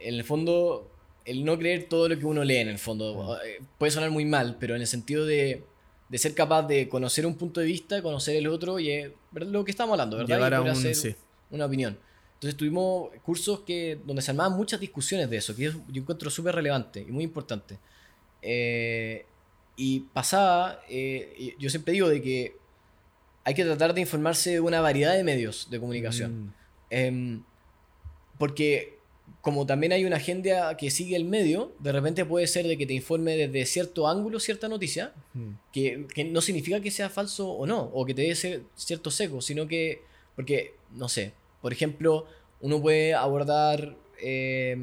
en el fondo, el no creer todo lo que uno lee, en el fondo, eh, puede sonar muy mal, pero en el sentido de, de ser capaz de conocer un punto de vista, conocer el otro y eh, lo que estamos hablando, ¿verdad? Llegar y a un... hacer sí. una opinión. Entonces tuvimos cursos que, donde se armaban muchas discusiones de eso, que yo, yo encuentro súper relevante y muy importante. Eh, y pasaba, eh, yo siempre digo de que hay que tratar de informarse de una variedad de medios de comunicación. Mm, Em, porque como también hay una agenda que sigue el medio, de repente puede ser de que te informe desde cierto ángulo cierta noticia, mm. que, que no significa que sea falso o no, o que te dé ese cierto seco, sino que, porque, no sé, por ejemplo, uno puede abordar, eh,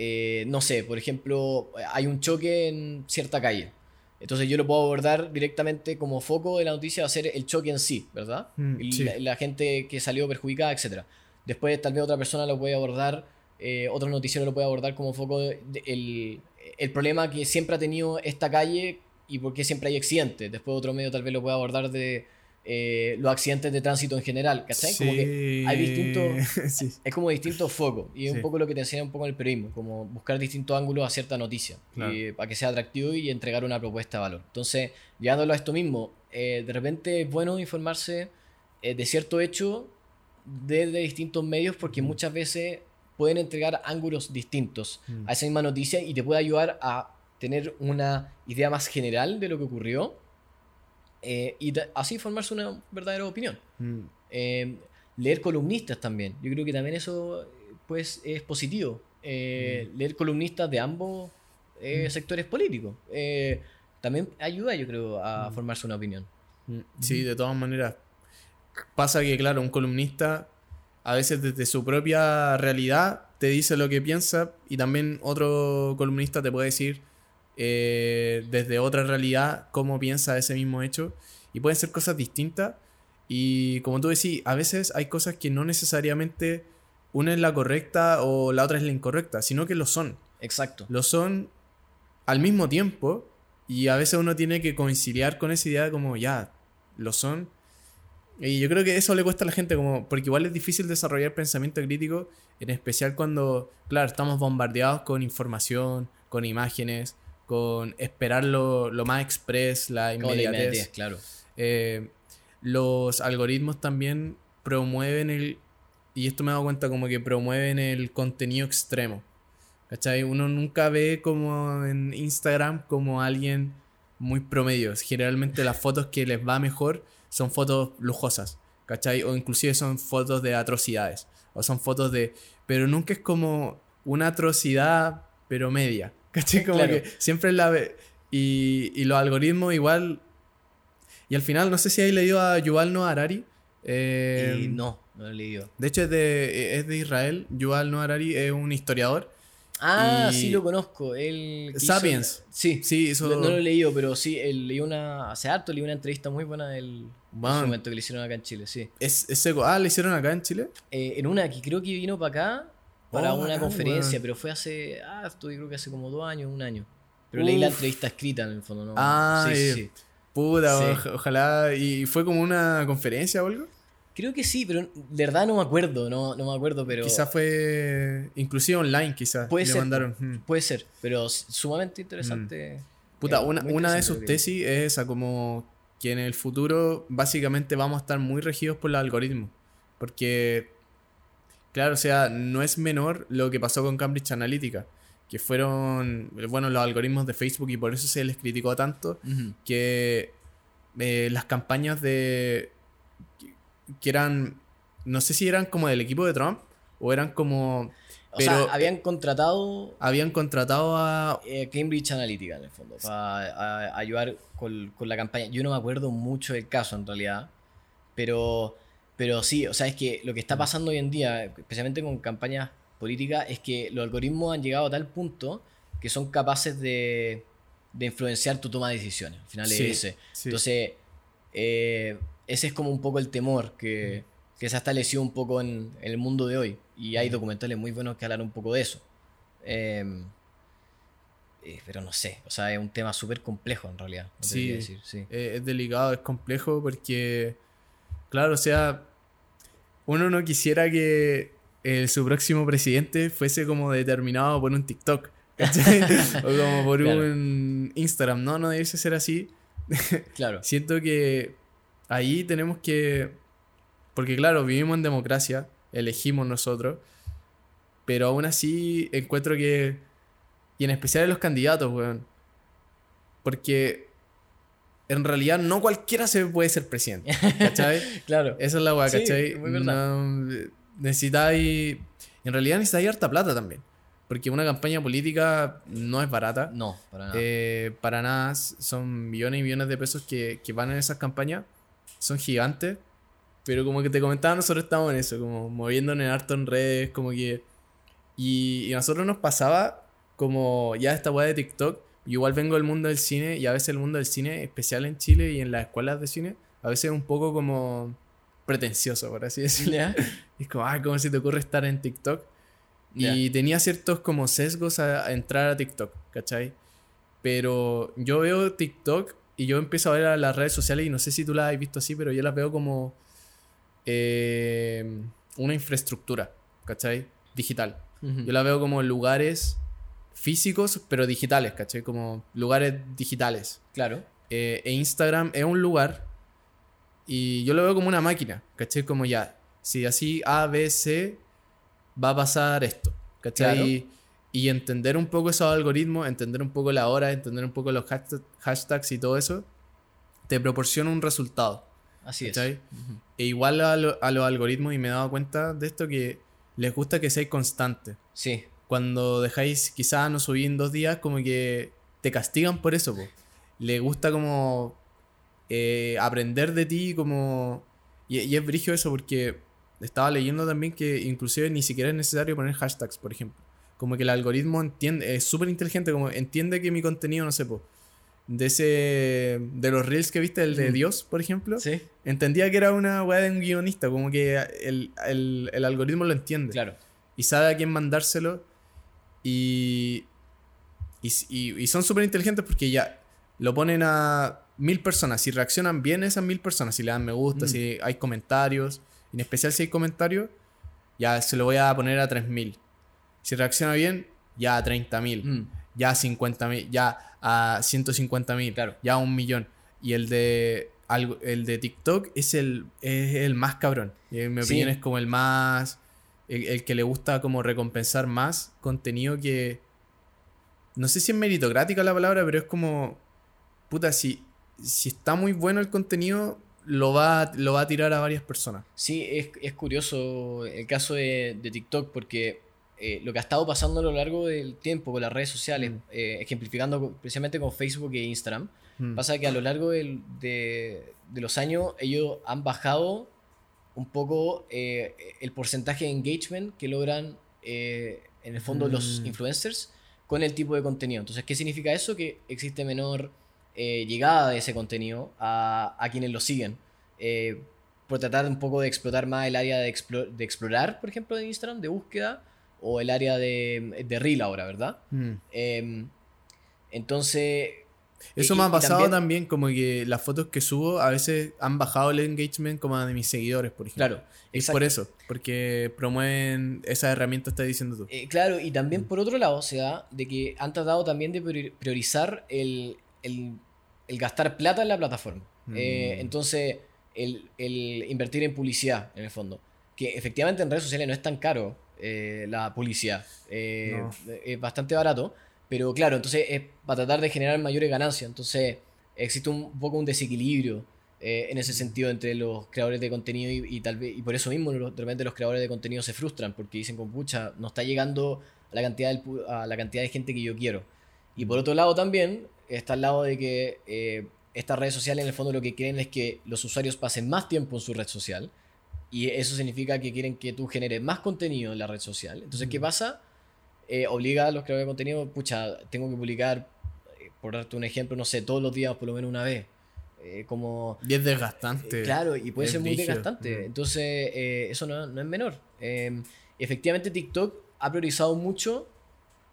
eh, no sé, por ejemplo, hay un choque en cierta calle. Entonces yo lo puedo abordar directamente como foco de la noticia, va a ser el choque en sí, ¿verdad? Mm, sí. la, la gente que salió perjudicada, etc. Después tal vez otra persona lo puede abordar eh, otro noticiero lo puede abordar como foco de- de- el, el problema que siempre ha tenido esta calle y por qué siempre hay accidentes. Después otro medio tal vez lo puede abordar de eh, los accidentes de tránsito en general, ¿cachai? Como que hay distintos... sí. Es como distintos focos y es Sí. un poco lo que te enseña un poco el periodismo, como buscar distintos ángulos a cierta noticia Claro. y, para que sea atractivo y entregar una propuesta de valor. Entonces, llevándolo a esto mismo, eh, de repente es bueno informarse eh, de cierto hecho desde distintos medios porque muchas veces pueden entregar ángulos distintos Mm. a esa misma noticia y te puede ayudar a tener una idea más general de lo que ocurrió eh, y así formarse una verdadera opinión. Mm. Eh, leer columnistas también. Yo creo que también eso pues, es positivo. Eh, Leer columnistas de ambos eh, sectores políticos. También ayuda, yo creo, a formarse una opinión. Mm, Sí, de todas maneras. Pasa que, claro, un columnista a veces desde su propia realidad te dice lo que piensa y también otro columnista te puede decir eh, desde otra realidad cómo piensa ese mismo hecho y pueden ser cosas distintas y como tú decís, a veces hay cosas que no necesariamente una es la correcta o la otra es la incorrecta, sino que lo son. Exacto. lo son al mismo tiempo y a veces uno tiene que conciliar con esa idea de como ya, lo son. Y yo creo que eso le cuesta a la gente como porque igual es difícil desarrollar pensamiento crítico, en especial cuando, claro, estamos bombardeados con información, con imágenes, con esperar lo, lo más express, la inmediatez, claro. Eh, los algoritmos también promueven el. Y esto me he dado cuenta como que promueven el contenido extremo. ¿Cachai? Uno nunca ve como en Instagram como alguien muy promedio. Generalmente las fotos que les va mejor son fotos lujosas. ¿Cachai? O inclusive son fotos de atrocidades. O son fotos de. Pero nunca es como una atrocidad, pero media. ¿Cachai? Como Claro. que siempre la ve. Y, y los algoritmos igual y al final, no sé si hay leído a Yuval Noah Harari. eh, y no, no lo he leído. De hecho, es de, es de Israel. Yuval Noah Harari es un historiador. Ah, Y- sí lo conozco. Él hizo- Sapiens. Sí, Sí, hizo. No, no lo he leído, pero sí, él leí una. Hace harto leí una entrevista muy buena del su momento que le hicieron acá en Chile, sí. es, es seco. Ah, le hicieron acá en Chile. Eh, en una que creo que vino para acá para Oh, una bacán, conferencia, weón. pero fue hace. Ah, esto yo creo que hace como dos años, un año. Pero leí la Uf. entrevista escrita en el fondo, ¿no? Ah, sí, sí, eh. sí. Puta, Sí. ojalá. ¿Y fue como una conferencia o algo? Creo que sí, pero de verdad no me acuerdo, no, no me acuerdo, pero. Quizás fue. Inclusive online, quizás. Puede le ser. mandaron. mm. Puede ser, pero sumamente interesante. Puta, Eh, una, muy una de sus tesis es esa, como que en el futuro básicamente vamos a estar muy regidos por los algoritmos. Porque, claro, o sea, no es menor lo que pasó con Cambridge Analytica, que fueron, bueno, los algoritmos de Facebook y por eso se les criticó tanto, que eh, las campañas de... que- eran, no sé si eran como del equipo de Trump o eran como... O Pero- sea, habían contratado Habían contratado a... eh, Cambridge Analytica en el fondo para ayudar con, con la campaña. Yo no me acuerdo mucho del caso en realidad, pero, pero sí, o sea, es que lo que está pasando hoy en día, especialmente con campañas políticas, es que los algoritmos han llegado a tal punto que son capaces de, de influenciar tu toma de decisiones. Al final Sí, es ese. sí. Entonces, eh, ese es como un poco el temor que, que se ha establecido un poco en, en el mundo de hoy. Y hay documentales muy buenos que hablan un poco de eso. Em, eh, pero no sé, o sea, es un tema súper complejo en realidad. no Sí. decir, sí. Eh, es delicado, es complejo porque, claro, o sea, uno no quisiera que eh, su próximo presidente fuese como determinado por un TikTok, o como por Claro. un Instagram, no, no debe ser así. Claro. Siento que ahí tenemos que, porque claro, vivimos en democracia, elegimos nosotros, pero aún así encuentro que, y en especial en los candidatos, weón, porque en realidad no cualquiera se puede ser presidente, ¿cachai? Claro. Esa es la weá, Sí, ¿cachai? muy verdad. No, necesitáis, en realidad necesitáis harta plata también, porque una campaña política no es barata. No, para nada. Eh, para nada, son millones y millones de pesos que, que van en esas campañas. Son gigantes. Pero como que te comentaba, nosotros estamos en eso, como moviéndonos en harto en redes, como que... Y, y a nosotros nos pasaba como ya esta weá de TikTok. Yo igual vengo del mundo del cine y a veces el mundo del cine, especial en Chile y en las escuelas de cine, a veces es un poco como pretencioso, por así decirlo. ¿Ya? Y es como, ay, ¿cómo se te ocurre estar en TikTok? Y tenía ciertos como sesgos a, a entrar a TikTok, ¿cachai? Pero yo veo TikTok y yo empiezo a ver a las redes sociales y no sé si tú las has visto así, pero yo las veo como eh, una infraestructura, ¿cachai? Digital. Yo la veo como lugares físicos, pero digitales, ¿cachai? Como lugares digitales. Claro. Eh, e Instagram es un lugar y yo lo veo como una máquina, ¿cachai? Como ya, si así A, B, C, va a pasar esto, ¿cachai? Y, entender un poco esos algoritmos, entender un poco la hora, entender un poco los hashtags y todo eso, te proporciona un resultado. Así es. E igual a, a los algoritmos, y me he dado cuenta de esto, que les gusta que seáis constante. Sí. Cuando dejáis, quizás no subí en dos días, como que te castigan por eso, po. Le gusta como eh, aprender de ti, como... Y, es brillo eso porque estaba leyendo también que inclusive ni siquiera es necesario poner hashtags, por ejemplo. Como que el algoritmo entiende, es súper inteligente, como entiende que mi contenido, no sé, po, de ese de los reels que viste el de Dios por ejemplo ¿Sí? entendía que era una weá de un guionista como que el, el, algoritmo lo entiende claro y sabe a quién mandárselo y y, y, son súper inteligentes porque ya lo ponen a mil personas si reaccionan bien esas mil personas si le dan me gusta mm. si hay comentarios en especial si hay comentarios ya se lo voy a poner a tres mil si reacciona bien ya a treinta mil mm. ya a cincuenta mil ya a 150 mil, claro. ya a un millón. Y el de, el de TikTok es el, es el más cabrón. En mi opinión es como el más, el, que le gusta como recompensar más contenido que... No sé si es meritocrática la palabra, pero es como... Puta, si, si está muy bueno el contenido, lo va, lo va a tirar a varias personas. Sí, es, es curioso el caso de, de TikTok porque eh, lo que ha estado pasando a lo largo del tiempo con las redes sociales, mm. eh, ejemplificando precisamente con Facebook e Instagram, mm. pasa que a lo largo de, de, los años ellos han bajado un poco eh, el porcentaje de engagement que logran en el fondo los mm. influencers con el tipo de contenido. Entonces, ¿qué significa eso? Que existe menor llegada de ese contenido a, a quienes lo siguen por tratar un poco de explotar más el área de, de, explorar, por ejemplo, de Instagram, de búsqueda, o el área de, de Reel ahora, ¿verdad? Mm. Em, entonces... Eso me ha pasado también, como que las fotos que subo a veces han bajado el engagement como de mis seguidores, por ejemplo. Claro. Es por eso, porque promueven esas herramientas que estás diciendo tú. Eh, claro, y también por otro lado se da de que han tratado también de priorizar el, el, el gastar plata en la plataforma. Eh, mm. entonces, el, el invertir en publicidad, en el fondo. Que efectivamente en redes sociales no es tan caro eh, la publicidad. Eh, es bastante barato, pero claro, entonces es para tratar de generar mayores ganancias. Entonces existe un poco un desequilibrio eh, en ese sentido entre los creadores de contenido y, tal vez y por eso mismo de repente los creadores de contenido se frustran porque dicen con pucha no está llegando a la cantidad a la cantidad de gente que yo quiero y por otro lado también está al lado de que estas redes sociales en el fondo lo que quieren es que los usuarios pasen más tiempo en su red social y eso significa que quieren que tú generes más contenido en la red social. Entonces, ¿qué pasa? Eh, obliga a los creadores de contenido, pucha, tengo que publicar, eh, por darte un ejemplo, no sé, todos los días por lo menos una vez. Eh, como, y es desgastante. claro, y puede ser muy desgastante. Entonces, eso no, no, es menor. Em, efectivamente, TikTok ha priorizado mucho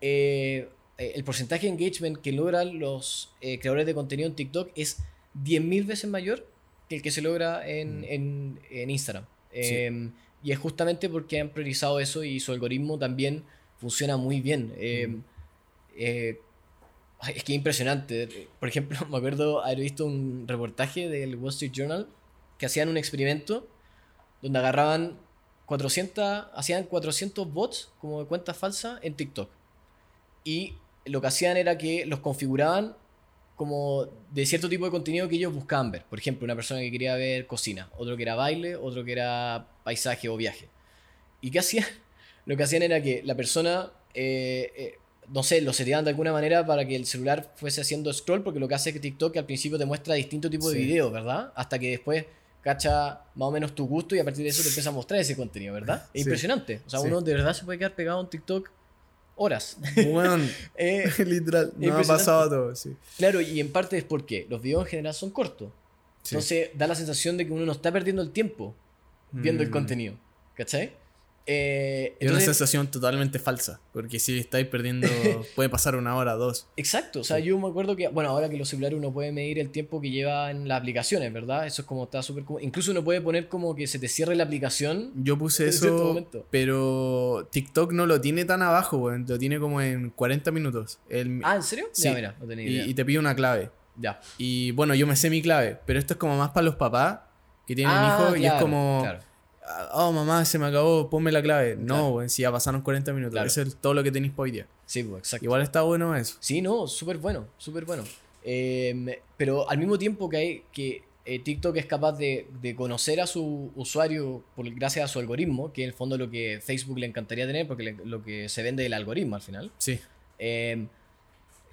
el porcentaje de engagement que logran los creadores de contenido en TikTok es 10.000 veces mayor que el que se logra en, en, en Instagram. Em, y es justamente porque han priorizado eso y su algoritmo también funciona muy bien. Em, eh, es que es impresionante. Por ejemplo, me acuerdo haber visto un reportaje del Wall Street Journal que hacían un experimento donde agarraban 400, hacían 400 bots como de cuentas falsas en TikTok. Y lo que hacían era que los configuraban como de cierto tipo de contenido que ellos buscaban ver. Por ejemplo, una persona que quería ver cocina, otro que era baile, otro que era paisaje o viaje. ¿Y qué hacían? Lo que hacían era que la persona, eh, eh, no sé, lo seteaban de alguna manera para que el celular fuese haciendo scroll, porque lo que hace es que TikTok al principio te muestra distintos tipos de videos, ¿verdad? Hasta que después cacha más o menos tu gusto y a partir de eso te empieza a mostrar ese contenido, ¿verdad? Es impresionante. O sea, uno de verdad se puede quedar pegado en TikTok horas. Bueno, eh, literal, no ha pasado todo, sí. Claro, y en parte es porque los videos en general son cortos. Entonces da la sensación de que uno no está perdiendo el tiempo viendo el mm. contenido. ¿Cachai? Eh, Es una sensación totalmente falsa, porque si estáis perdiendo, puede pasar una hora, dos. Exacto, o sea, yo me acuerdo que, bueno, ahora que los celulares uno puede medir el tiempo que lleva en las aplicaciones, ¿verdad? Eso es como está súper... Incluso uno puede poner como que se te cierre la aplicación. Yo puse eso, momento. pero TikTok no lo tiene tan abajo, weón. Lo tiene como en 40 minutos. El- Ah, ¿en serio? Sí. Ya, mira, no tenía idea. y, y te pide una clave. Ya. Y bueno, yo me sé mi clave, pero esto es como más para los papás que tienen Ah, hijos y es como, claro. "Ah, oh mamá, se me acabó, ponme la clave. No, Claro. si ya pasaron 40 minutos. Claro. Eso es todo lo que tenéis para hoy día. Sí, pues, exacto. Igual está bueno eso. Sí, no, súper bueno, súper bueno. Eh, pero al mismo tiempo que, hay, que eh, TikTok es capaz de, de conocer a su usuario por, gracias a su algoritmo, que en el fondo es lo que Facebook le encantaría tener, porque le- lo que se vende es el algoritmo al final. Sí. Eh,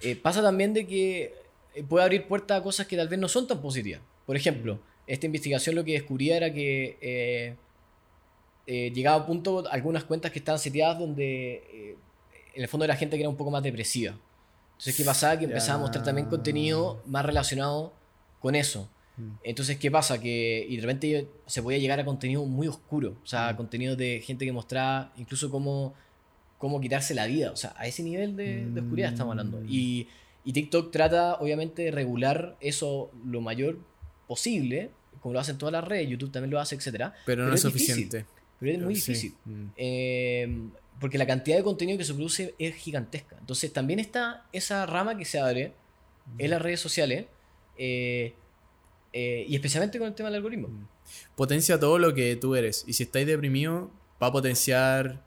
eh, pasa también de que eh, puede abrir puertas a cosas que tal vez no son tan positivas. Por ejemplo, esta investigación lo que descubría era que eh, llegaba a punto algunas cuentas que estaban seteadas donde eh, en el fondo era gente que era un poco más depresiva. Entonces, ¿qué pasaba? Que empezaba a mostrar también contenido más relacionado con eso. Mm. Entonces, ¿qué pasa? Que y de repente se podía llegar a contenido muy oscuro. O sea, Mm. contenido de gente que mostraba incluso cómo, cómo quitarse la vida. O sea, a ese nivel de, de oscuridad estamos hablando. Mm. Y, y TikTok trata, obviamente, de regular eso lo mayor posible, como lo hacen todas las redes, YouTube también lo hace, etcétera Pero, no Pero es, es difícil. Pero es muy Sí. difícil. Mm. Eh, porque la cantidad de contenido que se produce es gigantesca. Entonces también está esa rama que se abre en las redes sociales eh, eh, y especialmente con el tema del algoritmo. Potencia todo lo que tú eres. Y si estáis deprimido, va a potenciar.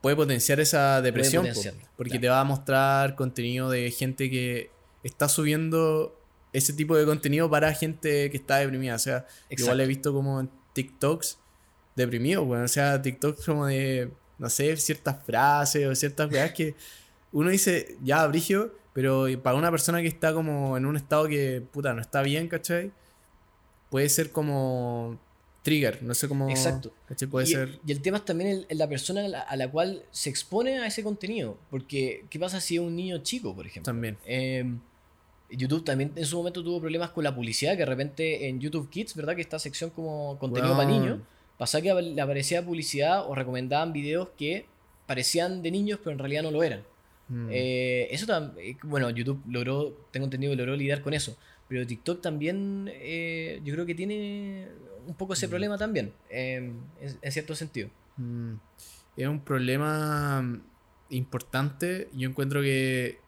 Puede potenciar esa depresión. po, potenciarlo, porque claro. te va a mostrar contenido de gente que está subiendo ese tipo de contenido para gente que está deprimida. O sea, igual he visto como en TikToks deprimidos, bueno, o sea, TikToks como de, no sé, ciertas frases o ciertas cosas que uno dice, ya, Brigio, pero para una persona que está como en un estado que, puta, no está bien, ¿cachai? Puede ser como trigger, no sé cómo... Exacto. Puede y, ser... y el tema es también el- el- la persona a la, a la cual se expone a ese contenido. Porque, ¿qué pasa si es un niño chico, por ejemplo? También. Eh, YouTube también en su momento tuvo problemas con la publicidad, que de repente en YouTube Kids, ¿verdad? Que esta sección como contenido para niños, pasaba que le aparecía publicidad o recomendaban videos que parecían de niños, pero en realidad no lo eran. Mm. Eh, eso también, bueno, YouTube logró, tengo entendido que logró lidiar con eso. Pero TikTok también, eh, yo creo que tiene un poco ese problema también, eh, en, en cierto sentido. Mm. Es un problema mm, importante. Yo encuentro que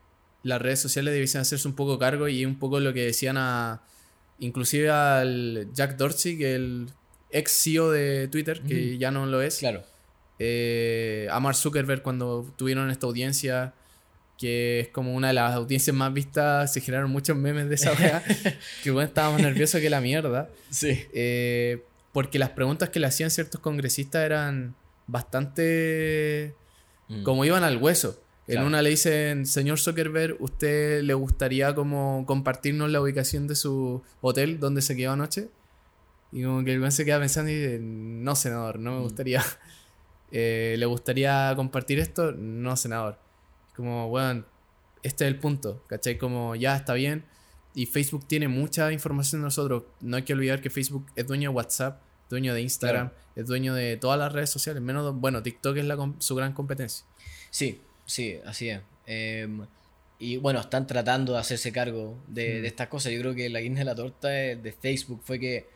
las redes sociales debiesen hacerse un poco cargo y un poco lo que decían a inclusive al Jack Dorsey, que el ex CEO de Twitter, que ya no lo es. Claro, Eh, a Mark Zuckerberg cuando tuvieron esta audiencia que es como una de las audiencias más vistas, se generaron muchos memes de esa wea, que bueno, estábamos nerviosos que la mierda. sí. Eh, porque las preguntas que le hacían ciertos congresistas eran bastante Mm. como iban al hueso. En una le dicen, señor Zuckerberg, ¿usted le gustaría como compartirnos la ubicación de su hotel donde se quedó anoche? Y como que el weón se queda pensando y dice, no, senador, no me Mm. gustaría. Eh, ¿Le gustaría compartir esto? No, senador. Como, bueno, este es el punto, ¿cachai? Como, ya está bien. Y Facebook tiene mucha información de nosotros. No hay que olvidar que Facebook es dueño de WhatsApp, dueño de Instagram, es dueño de todas las redes sociales. Menos, bueno, TikTok es la su gran competencia. Sí, sí, así es. Em, y bueno, están tratando de hacerse cargo de, Mm. de estas cosas. Yo creo que la guinda de la torta de, de Facebook fue que,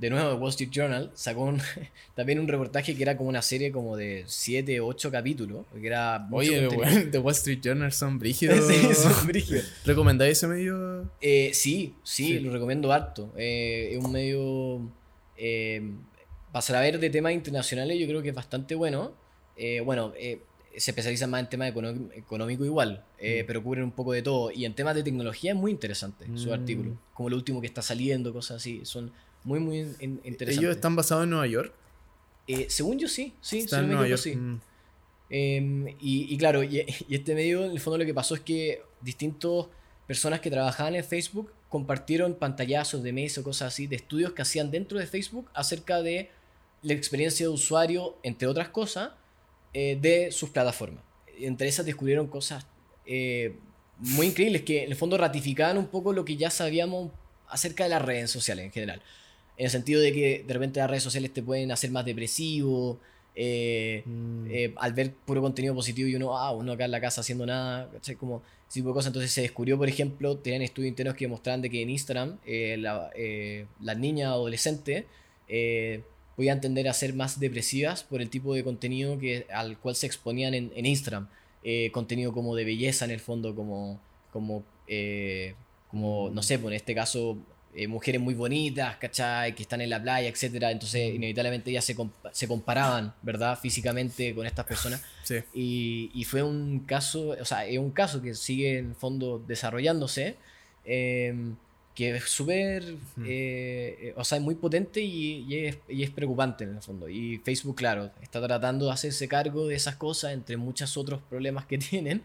de nuevo, Wall Street Journal sacó un- también un reportaje que era como una serie como de 7, 8 capítulos. Que era Oye, The Wall Street Journal son brígidos. Sí, son brígidos. ¿Recomendáis ese medio? Eh, sí, sí, Sí. lo recomiendo harto. Eh, es un medio. Eh, para saber de temas internacionales, yo creo que es bastante bueno. Eh, bueno, se especializa más en temas económicos igual, eh, Mm. pero cubren un poco de todo. Y en temas de tecnología es muy interesante su Mm. artículo. Como lo último que está saliendo, cosas así. Son muy, muy in- interesantes. Ellos están basados en Nueva York. Eh, según yo, sí, sí, me Nueva York. sí. Mm. Em, y, y claro, y, y este medio, en el fondo lo que pasó es que distintas personas que trabajaban en Facebook compartieron pantallazos de mes o cosas así, de estudios que hacían dentro de Facebook acerca de la experiencia de usuario, entre otras cosas, eh, de sus plataformas. Entre esas descubrieron cosas eh, muy increíbles que en el fondo ratificaban un poco lo que ya sabíamos acerca de las redes sociales en general. En el sentido de que de repente las redes sociales te pueden hacer más depresivo, eh, Mm. eh, al ver puro contenido positivo y uno, ah, uno acá en la casa haciendo nada, ¿cachai? Como ese tipo de cosas. Entonces se descubrió, por ejemplo, tenían estudios internos que demostraban de que en Instagram eh, la- las niñas adolescentes podían tender a ser más depresivas por el tipo de contenido que, al cual se exponían en, en Instagram. Contenido como de belleza en el fondo, como, como, como no sé, pues en este caso eh, mujeres muy bonitas, ¿cachai? Que están en la playa, etcétera. Entonces, inevitablemente ellas se, compa- se comparaban, ¿verdad? Físicamente con estas personas. Sí. Y, y fue un caso, o sea, es un caso que sigue en fondo desarrollándose, eh, que es súper, Hmm. eh, eh, o sea, es muy potente y, y es, y es preocupante en el fondo. Y Facebook, claro, está tratando de hacerse cargo de esas cosas, entre muchos otros problemas que tienen.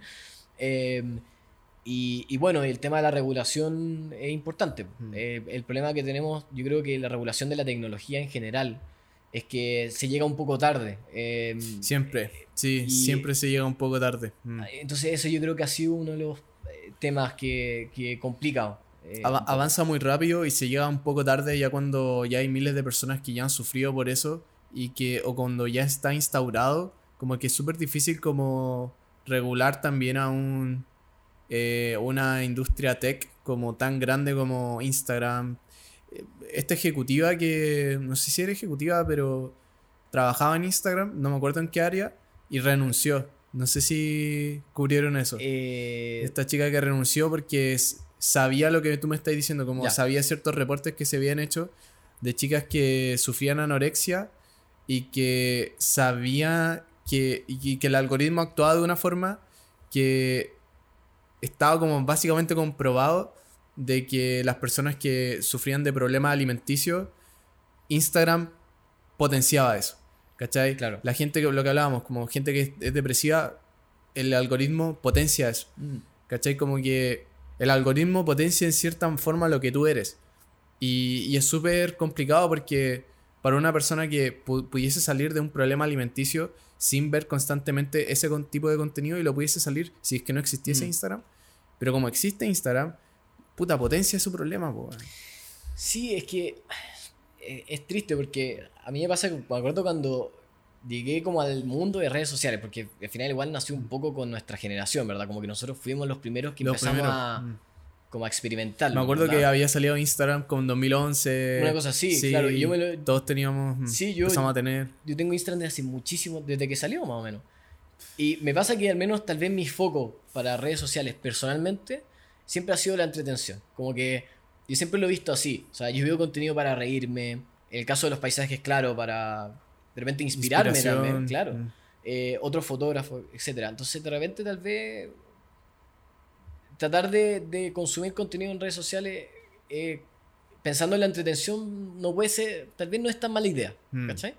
Y, y bueno, el tema de la regulación es importante. Mm. Eh, el problema que tenemos, yo creo que la regulación de la tecnología en general es que se llega un poco tarde. Eh, Siempre, sí, y- siempre se llega un poco tarde. Mm. entonces eso yo creo que ha sido uno de los eh, temas que, que complica. eh, avanza muy rápido y se llega un poco tarde ya cuando ya hay miles de personas que ya han sufrido por eso y que o cuando ya está instaurado como que es súper difícil como regular también a un eh, una industria tech como tan grande como Instagram. Eh, esta ejecutiva que no sé si era ejecutiva pero trabajaba en Instagram no me acuerdo en qué área y renunció. No sé si cubrieron eso. Eh, esta chica que renunció porque sabía lo que tú me estás diciendo, como Ya. sabía ciertos reportes que se habían hecho de chicas que sufrían anorexia y que sabía que, y que el algoritmo actuaba de una forma que estaba como básicamente comprobado de que las personas que sufrían de problemas alimenticios, Instagram potenciaba eso. ¿Cachai? Claro. La gente que lo que hablábamos, como gente que es- es depresiva, el algoritmo potencia eso. mm, ¿Cachai? Como que el algoritmo potencia en cierta forma lo que tú eres. Y, y es súper complicado porque para una persona que pu- pudiese salir de un problema alimenticio sin ver constantemente ese tipo de contenido y lo pudiese salir si es que no existiese Mm. Instagram. Pero como existe Instagram, puta potencia su problema, po. Sí, es que eh, es triste porque a mí me pasa que me acuerdo cuando llegué como al mundo de redes sociales, porque al final igual nació un poco con nuestra generación, ¿verdad? Como que nosotros fuimos los primeros que Los empezamos primeros, a, mm. Como a. Me acuerdo que había salido Instagram con 2011. Una cosa así, claro, y yo me lo- Todos teníamos. mm, Sí, yo- Empezamos a tener. Yo tengo Instagram desde hace muchísimo, desde que salió más o menos. Y me pasa que al menos tal vez mi foco para redes sociales personalmente siempre ha sido la entretención. Como que yo siempre lo he visto así. O sea, yo veo contenido para reírme. En el caso de los paisajes, claro, para de repente inspirarme también, claro. mm. Eh, otro fotógrafo, etcétera. Entonces de repente tal vez tratar de, de consumir contenido en redes sociales eh, pensando en la entretención no puede ser, tal vez no es tan mala idea, Mm. ¿cachai?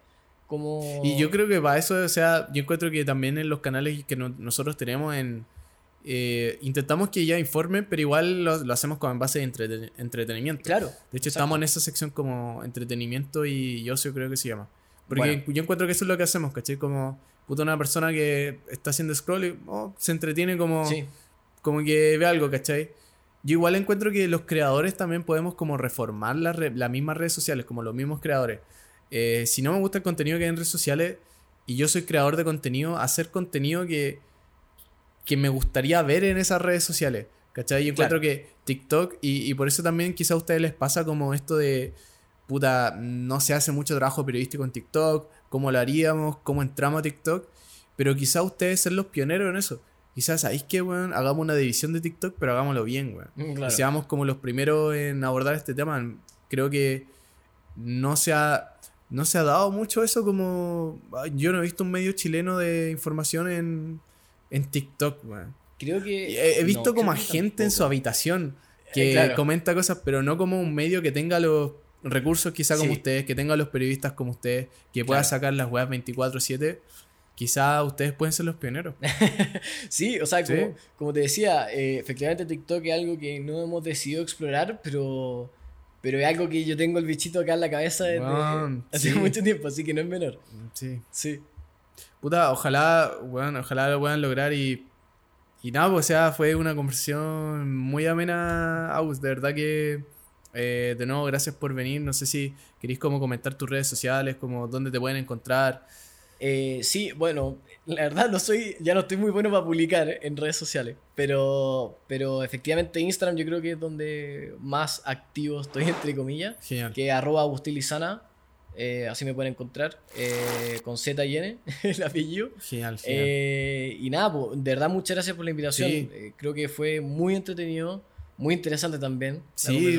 Como... Y yo creo que para eso, o sea, yo encuentro que también en los canales que no- nosotros tenemos en... eh, intentamos que ya informen, pero igual lo, lo hacemos como en base de entreten- entretenimiento. Claro. De hecho, exacto. estamos en esa sección como entretenimiento y ocio, creo que se llama. Porque Bueno. yo encuentro que eso es lo que hacemos, ¿cachai? Como puta una persona que está haciendo scroll y oh, se entretiene como, Sí, como que ve algo, ¿cachai? Yo igual encuentro que los creadores también podemos como reformar las las mismas redes sociales, como los mismos creadores. Eh, si no me gusta el contenido que hay en redes sociales y yo soy creador de contenido, hacer contenido que, que me gustaría ver en esas redes sociales. ¿Cachai? Yo encuentro que TikTok, y, y por eso también quizá a ustedes les pasa como esto de, puta, no se hace mucho trabajo periodístico en TikTok, cómo lo haríamos, cómo entramos a TikTok, pero quizá ustedes ser los pioneros en eso. Quizás, ¿sabéis qué, weón? Hagamos una división de TikTok, pero hagámoslo bien, weón. mm, Y claro. seamos como los primeros en abordar este tema. Creo que no se ha, no se ha dado mucho eso como... Yo no he visto un medio chileno de información en, en TikTok, weón. Creo que... He, he visto no, como a que gente en su habitación que Eh, claro. comenta cosas, pero no como un medio que tenga los recursos quizá como Sí. ustedes, que tenga los periodistas como ustedes, que pueda Claro. sacar las weas 24/7. Quizá ustedes pueden ser los pioneros. Sí, o sea, Sí. como, como te decía, eh, efectivamente TikTok es algo que no hemos decidido explorar, pero, pero es algo que yo tengo el bichito acá en la cabeza desde hace sí. mucho tiempo, así que no es menor. Sí. Sí. Puta, ojalá, bueno, ojalá lo puedan lograr y, y nada, pues, o sea, fue una conversación muy amena, Aus, de verdad que, eh, de nuevo, gracias por venir, no sé si queréis como comentar tus redes sociales, como dónde te pueden encontrar. Eh, sí, bueno, la verdad no soy, ya no estoy muy bueno para publicar en redes sociales, pero, pero efectivamente Instagram yo creo que es donde más activo estoy, entre comillas, Genial. que arroba agustilizana, eh, así me pueden encontrar, eh, con Z y N, el apellido. Genial, genial. Eh, y nada, po, de verdad muchas gracias por la invitación, Sí. Eh, creo que fue muy entretenido, muy interesante también. Sí, y-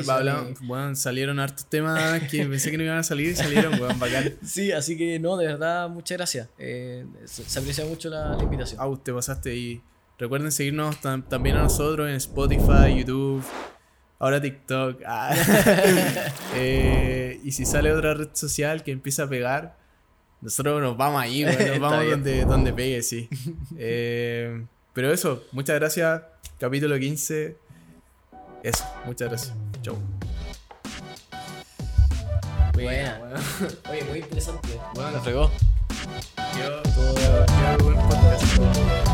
bueno, salieron hartos temas que pensé que no iban a salir y salieron, weón, bacán. Sí, así que no, de verdad, muchas gracias. Eh, se, se aprecia mucho la, la invitación. Au, te pasaste y recuerden seguirnos tam- también a nosotros en Spotify, YouTube, ahora TikTok. Ah. Eh, y si sale otra red social que empieza a pegar, nosotros nos vamos ahí, weón, nos vamos bien. donde, donde pegue, sí. Eh, pero eso, muchas gracias. Capítulo 15. Eso, muchas gracias. Chau. Buena. Bueno, Oye, muy interesante. Bueno. Lo fregó. quedó buen podcast.